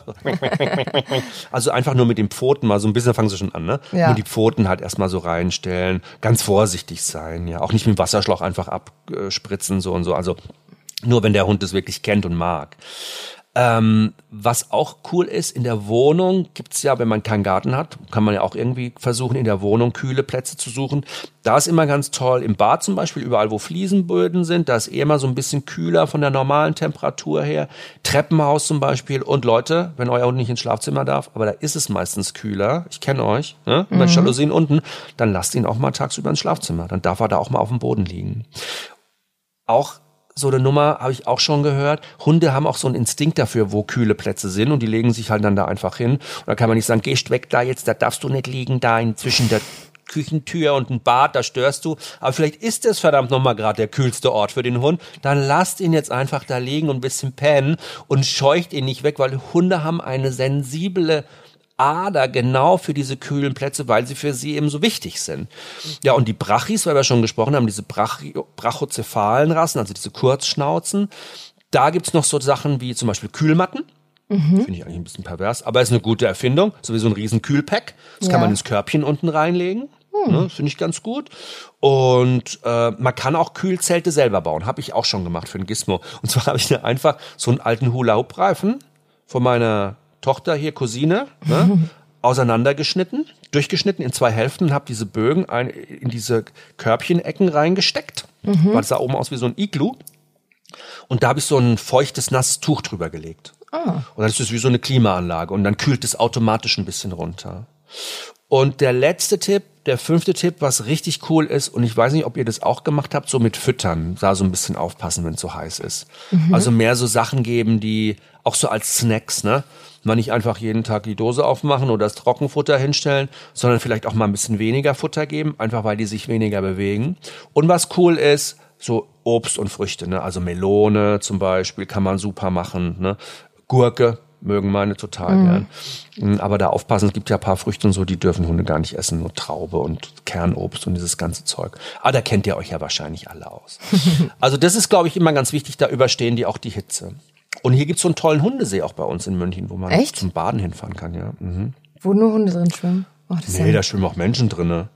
also einfach nur mit den Pfoten mal so ein bisschen fangen sie schon an, ne? Ja. Nur die Pfoten halt erstmal so reinstellen, ganz vorsichtig sein, ja. Auch nicht mit dem Wasserschlauch einfach abspritzen, so und so. Also nur wenn der Hund es wirklich kennt und mag. Ähm, was auch cool ist, in der Wohnung gibt's ja, wenn man keinen Garten hat, kann man ja auch irgendwie versuchen, in der Wohnung kühle Plätze zu suchen. Da ist immer ganz toll, im Bad zum Beispiel, überall wo Fliesenböden sind, da ist eh immer so ein bisschen kühler von der normalen Temperatur her. Treppenhaus zum Beispiel. Und Leute, wenn euer Hund nicht ins Schlafzimmer darf, aber da ist es meistens kühler, ich kenne euch, ne? mit Jalousien unten, dann lasst ihn auch mal tagsüber ins Schlafzimmer. Dann darf er da auch mal auf dem Boden liegen auch so eine Nummer habe ich auch schon gehört. Hunde haben auch so einen Instinkt dafür, wo kühle Plätze sind und die legen sich halt dann da einfach hin. Und da kann man nicht sagen, gehst weg da jetzt, da darfst du nicht liegen, da in zwischen der Küchentür und ein Bad, da störst du. Aber vielleicht ist es verdammt nochmal gerade der kühlste Ort für den Hund. Dann lasst ihn jetzt einfach da liegen und ein bisschen pennen und scheucht ihn nicht weg, weil Hunde haben eine sensible Ader genau für diese kühlen Plätze, weil sie für sie eben so wichtig sind. Ja, und die Brachis, weil wir schon gesprochen haben, diese Brachi brachozephalen Rassen, also diese Kurzschnauzen, da gibt's noch so Sachen wie zum Beispiel Kühlmatten. Finde ich eigentlich ein bisschen pervers, aber ist eine gute Erfindung. Sowieso ein riesen Kühlpack. Das kann Ja. man ins Körbchen unten reinlegen. Ne, Finde ich ganz gut. Und äh, man kann auch Kühlzelte selber bauen. Habe ich auch schon gemacht für ein Gizmo. Und zwar habe ich mir einfach so einen alten Hula-Hoop-Reifen von meiner Tochter hier, Cousine, ne, auseinandergeschnitten, durchgeschnitten in zwei Hälften und habe diese Bögen ein, in diese Körbchenecken reingesteckt. Weil es sah oben aus wie so ein Iglu. Und da habe ich so ein feuchtes, nasses Tuch drüber gelegt. Und dann ist es wie so eine Klimaanlage und dann kühlt es automatisch ein bisschen runter. Und der letzte Tipp, der fünfte Tipp, was richtig cool ist, und ich weiß nicht, ob ihr das auch gemacht habt, so mit Füttern, da so ein bisschen aufpassen, wenn es so heiß ist. Also mehr so Sachen geben, die auch so als Snacks, ne? Mal nicht einfach jeden Tag die Dose aufmachen oder das Trockenfutter hinstellen, sondern vielleicht auch mal ein bisschen weniger Futter geben, einfach weil die sich weniger bewegen. Und was cool ist, so Obst und Früchte, ne? Also Melone zum Beispiel kann man super machen, ne? Gurke mögen meine total gern. Mm, Aber da aufpassen, es gibt ja ein paar Früchte und so, die dürfen Hunde gar nicht essen, nur Traube und Kernobst und dieses ganze Zeug. Aber da kennt ihr euch ja wahrscheinlich alle aus. also das ist, glaube ich, immer ganz wichtig, da überstehen die auch die Hitze. Und hier gibt's so einen tollen Hundesee auch bei uns in München, wo man Echt? zum Baden hinfahren kann, ja. Mhm. Wo nur Hunde drin schwimmen. Oh, Nee, ja, da schwimmen auch Menschen drinne.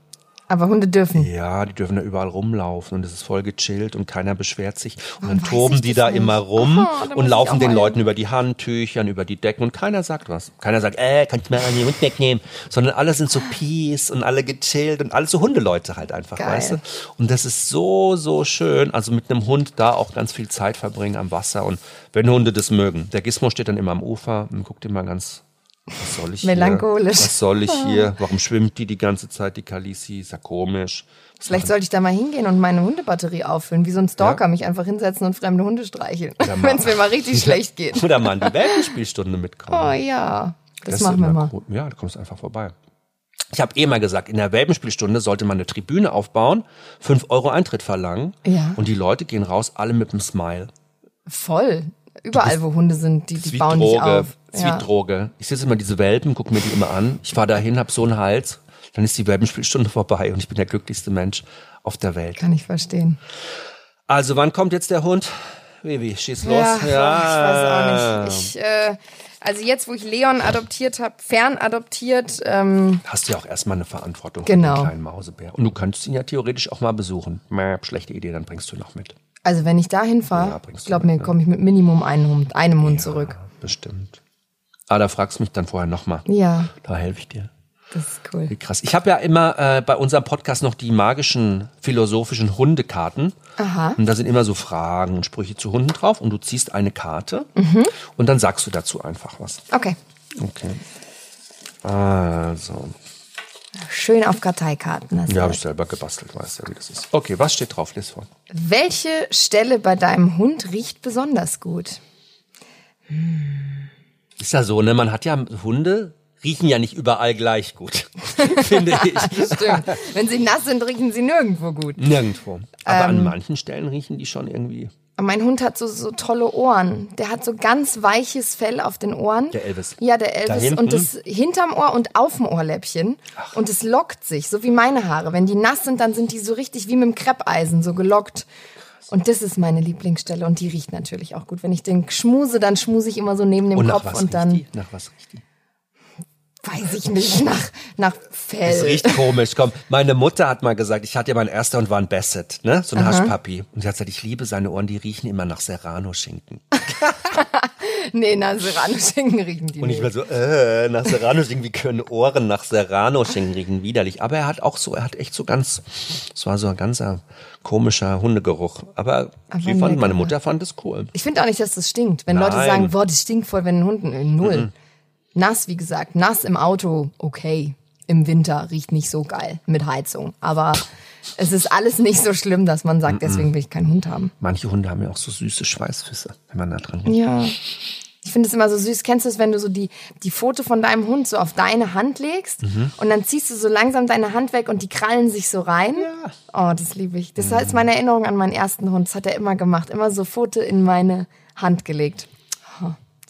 Aber Hunde dürfen. Ja, die dürfen da überall rumlaufen und es ist voll gechillt und keiner beschwert sich. Und dann weiß toben ich die da nicht? immer rum muss und ich laufen den Leuten über die Handtüchern, über die Decken und keiner sagt was. Keiner sagt, äh, kannst du mal den Hund wegnehmen. Sondern alle sind so peace und alle gechillt und alle so Hundeleute halt einfach, Geil. weißt du? Und das ist so, so schön. Also mit einem Hund da auch ganz viel Zeit verbringen am Wasser und wenn Hunde das mögen. Der Gizmo steht dann immer am Ufer und guckt immer ganz was soll ich Melancholisch. hier? Was soll ich hier? Warum schwimmt die die ganze Zeit, die Kalisi? Ist ja komisch. Was Vielleicht sollte ich da mal hingehen und meine Hundebatterie auffüllen, wie so ein Stalker, mich einfach hinsetzen und fremde Hunde streicheln, wenn es mir mal richtig schlecht geht. Oder mal in die Welpenspielstunde mitkommen. Oh ja, das, ist machen wir mal. Gut. Ja, du kommst einfach vorbei. Ich habe eh mal gesagt, in der Welpenspielstunde sollte man eine Tribüne aufbauen, 5 Euro Eintritt verlangen Ja. und die Leute gehen raus, alle mit einem Smile. Voll. Überall, wo Hunde sind, die, die bauen Droge. auf. Ist wie Droge. Ich sitze immer diese Welpen, gucke mir die immer an. Ich fahre dahin, hab so einen Hals, dann ist die Welpenspielstunde vorbei und ich bin der glücklichste Mensch auf der Welt. Kann ich verstehen. Also wann kommt jetzt der Hund? Vivi, schieß los. Ja, ich weiß auch nicht. Ich, äh, also jetzt, wo ich Leon adoptiert habe, fernadoptiert, ähm, Hast du ja auch erstmal eine Verantwortung Genau. für den kleinen Mausebär. Und du könntest ihn ja theoretisch auch mal besuchen. Mäh, schlechte Idee, dann bringst du ihn noch mit. Also wenn ich dahin Ja, fahre, bringst du glaub mit, mir, ne? komme ich mit Minimum einem Hund, einem Hund zurück. Bestimmt. Ah, da fragst du mich dann vorher nochmal. Ja, Da helfe ich dir. das ist cool. Wie krass. Ich habe ja immer äh, bei unserem Podcast noch die magischen philosophischen Hundekarten. Aha. Und da sind immer so Fragen und Sprüche zu Hunden drauf. Und du ziehst eine Karte Mhm. und dann sagst du dazu einfach was. Okay. Okay. Also, Schön auf Karteikarten. Das ja, habe ich selber gebastelt, weißt ja, wie das ist. Okay, was steht drauf? Lies vor. Welche Stelle bei deinem Hund riecht besonders gut? Ist ja so, ne? Man hat ja Hunde, riechen ja nicht überall gleich gut. Finde ich. Stimmt. Wenn sie nass sind, riechen sie nirgendwo gut. Nirgendwo. Aber Ähm. an manchen Stellen riechen die schon irgendwie. Mein Hund hat so, so tolle Ohren. Der hat so ganz weiches Fell auf den Ohren. Der Elvis. Ja, der Da Elvis. hinten? Und das hinterm Ohr und auf dem Ohrläppchen. Und es lockt sich, so wie meine Haare. Wenn die nass sind, dann sind die so richtig wie mit dem Kreppeisen, so gelockt. Und das ist meine Lieblingsstelle. Und die riecht natürlich auch gut. Wenn ich den schmuse, dann schmuse ich immer so neben dem Und Kopf und dann, die? Nach was riecht die? Weiß ich nicht, nach, nach Fell. Es riecht komisch. Komm, meine Mutter hat mal gesagt, ich hatte ja mein erster und war ein Basset, ne? So ein Haschpapi. Und sie hat gesagt, ich liebe seine Ohren, die riechen immer nach Serrano-Schinken. Nee, na, Serrano-Schinken riechen die Und ich nicht. war so, äh, nach Serrano-Schinken, wie können Ohren nach Serrano-Schinken riechen? Widerlich. Aber er hat auch so, er hat echt so ganz, es war so ein ganzer komischer Hundegeruch. Aber, Aber sie fand, meine Mutter fand es cool. Ich finde auch nicht, dass das stinkt. Wenn Leute Nein. sagen, boah, das stinkt voll, wenn ein Hund, null. Nass, wie gesagt, nass im Auto, okay. Im Winter riecht nicht so geil mit Heizung. Aber es ist alles nicht so schlimm, dass man sagt, deswegen will ich keinen Hund haben. Manche Hunde haben ja auch so süße Schweißfüße, wenn man da dran riecht. Ja. Ich finde es immer so süß. Kennst du es, wenn du so die, die Foto von deinem Hund so auf deine Hand legst und dann ziehst du so langsam deine Hand weg und die krallen sich so rein? Oh, das liebe ich. Das ist meine Erinnerung an meinen ersten Hund. Das hat er immer gemacht. Immer so Foto in meine Hand gelegt.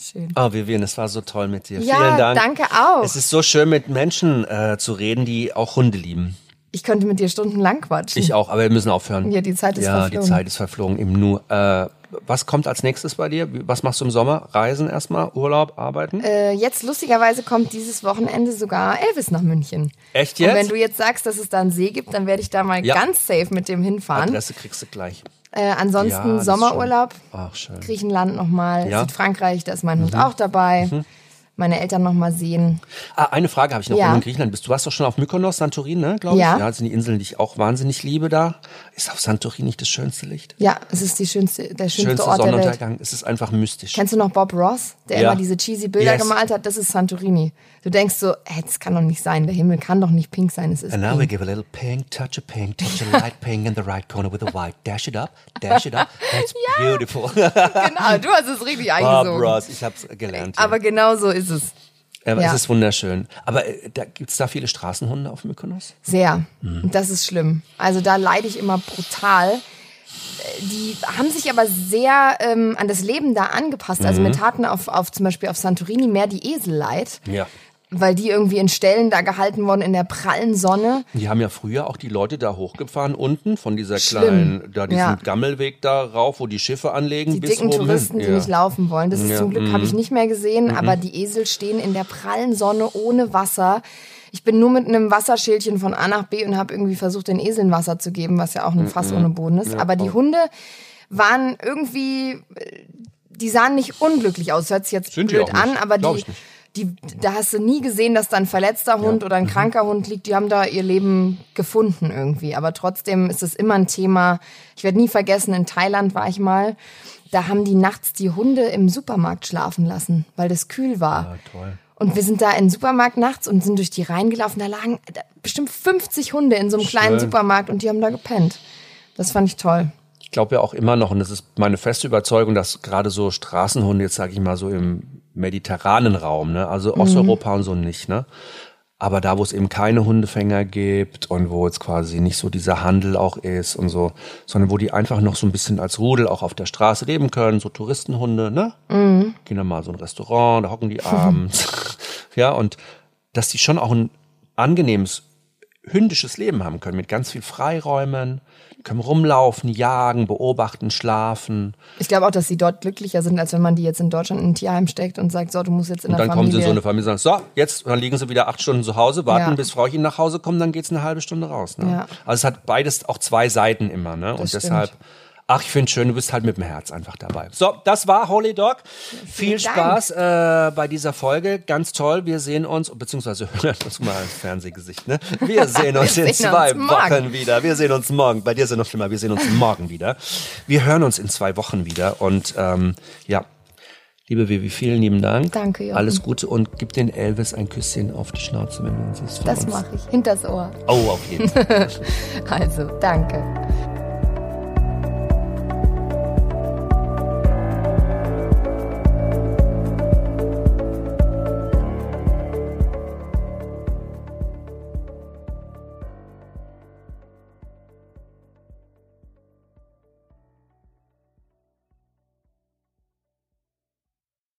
Schön. Oh, Vivian, es war so toll mit dir. Ja, Vielen Dank. danke auch. Es ist so schön, mit Menschen äh, zu reden, die auch Hunde lieben. Ich könnte mit dir stundenlang quatschen. Ich auch, aber wir müssen aufhören. Ja, die Zeit ist ja, verflogen. die Zeit ist verflogen. Im Nu. Äh, was kommt als nächstes bei dir? Was machst du im Sommer? Reisen erstmal, Urlaub, arbeiten? Äh, jetzt lustigerweise kommt dieses Wochenende sogar Elvis nach München. Echt Und jetzt? wenn du jetzt sagst, dass es da einen See gibt, dann werde ich da mal Ja. ganz safe mit dem hinfahren. Adresse kriegst du gleich. Äh, ansonsten Ja, Sommerurlaub, Ach. Griechenland nochmal, Ja. Mhm. Südfrankreich, da ist mein Hund auch dabei. Meine Eltern nochmal sehen. Ah, eine Frage habe ich noch, Ja. wenn du in Griechenland bist. Du warst doch schon auf Mykonos, Santorin, ne, glaube ich? Ja. Ja, das sind die Inseln, die ich auch wahnsinnig liebe da. Ist auf Santorin nicht das schönste Licht? Ja, es ist die schönste, der schönste Schönste Ort der Welt. Sonnenuntergang. Es ist einfach mystisch. Kennst du noch Bob Ross, der Ja. immer diese cheesy Bilder Yes. gemalt hat? Das ist Santorini. Du denkst so, ey, das kann doch nicht sein. Der Himmel kann doch nicht pink sein. Es ist And now we pink. give a little pink, touch of pink, touch of light pink in the right corner with a white. Dash it up, dash it up. That's beautiful. Genau, du hast es richtig Bob eingesogen. Ross, ich hab's gelernt. ja. Aber genau so ist es. Aber ja. es ist wunderschön. Aber äh, da gibt's da viele Straßenhunde auf Mykonos? Sehr. Mhm. Das ist schlimm. Also da leide ich immer brutal. Äh, Die haben sich aber sehr ähm, an das Leben da angepasst. Also Mhm. mit hatten auf, auf zum Beispiel auf Santorini mehr die Esel leid, Ja. Weil die irgendwie in Stellen da gehalten wurden in der prallen Sonne. Die haben ja früher auch die Leute da hochgefahren unten von dieser Schlimm. kleinen, da diesen Ja. Gammelweg da rauf, wo die Schiffe anlegen. Die bis dicken oben Touristen, hin. die ja. nicht laufen wollen. Das ist Ja, zum Glück, habe ich nicht mehr gesehen, aber die Esel stehen in der prallen Sonne ohne Wasser. Ich bin nur mit einem Wasserschälchen von A nach B und habe irgendwie versucht, den Eseln Wasser zu geben, was ja auch ein Fass ohne Boden ist. Aber die Hunde waren irgendwie, die sahen nicht unglücklich aus. Hört sich jetzt Sind blöd an, aber die. Die, da hast du nie gesehen, dass da ein verletzter Hund oder ein kranker Hund liegt. Die haben da ihr Leben gefunden irgendwie. Aber trotzdem ist es immer ein Thema. Ich werde nie vergessen, in Thailand war ich mal. Da haben die nachts die Hunde im Supermarkt schlafen lassen, weil das kühl war. Ah, toll. Und wir sind da in den Supermarkt nachts und sind durch die Reihen gelaufen. Da lagen bestimmt 50 Hunde in so einem kleinen Schön. Supermarkt und die haben da gepennt. Das fand ich toll. Ich glaube ja auch immer noch, und das ist meine feste Überzeugung, dass gerade so Straßenhunde, jetzt sage ich mal so im mediterranen Raum, ne, also Osteuropa und so nicht, ne, aber da, wo es eben keine Hundefänger gibt und wo jetzt quasi nicht so dieser Handel auch ist und so, sondern wo die einfach noch so ein bisschen als Rudel auch auf der Straße leben können, so Touristenhunde, ne? Gehen dann mal so ein Restaurant, da hocken die abends. ja, und dass die schon auch ein angenehmes hündisches Leben haben können, mit ganz viel Freiräumen, können rumlaufen, jagen, beobachten, schlafen. Ich glaube auch, dass sie dort glücklicher sind, als wenn man die jetzt in Deutschland in ein Tierheim steckt und sagt, so, du musst jetzt in Und der dann kommen Familie. sie in so eine Familie und sagen, so, jetzt, dann liegen sie wieder acht Stunden zu Hause, warten, Ja. bis Frauchen nach Hause kommt, dann geht's eine halbe Stunde raus. Ne? Ja. Also es hat beides auch zwei Seiten immer, ne? Und stimmt. deshalb, ach, ich finde schön, du bist halt mit dem Herz einfach dabei. So, das war Holy Dog. Viel Dank. Spaß äh, bei dieser Folge. Ganz toll. Wir sehen uns, beziehungsweise hören uns mal ins Fernsehgesicht, ne? Wir sehen uns in sehen zwei uns. Wochen wieder. Wir sehen uns morgen. Bei dir ist ja noch schlimmer. Wir sehen uns morgen wieder. Wir hören uns in zwei Wochen wieder. Und ähm, ja, liebe Vivi, vielen lieben Dank. Danke, Jochen. Alles Gute und gib den Elvis ein Küsschen auf die Schnauze, wenn du ihn siehst. Das uns. mache ich. Hinters Ohr. Oh, auf jeden Fall. Also, danke.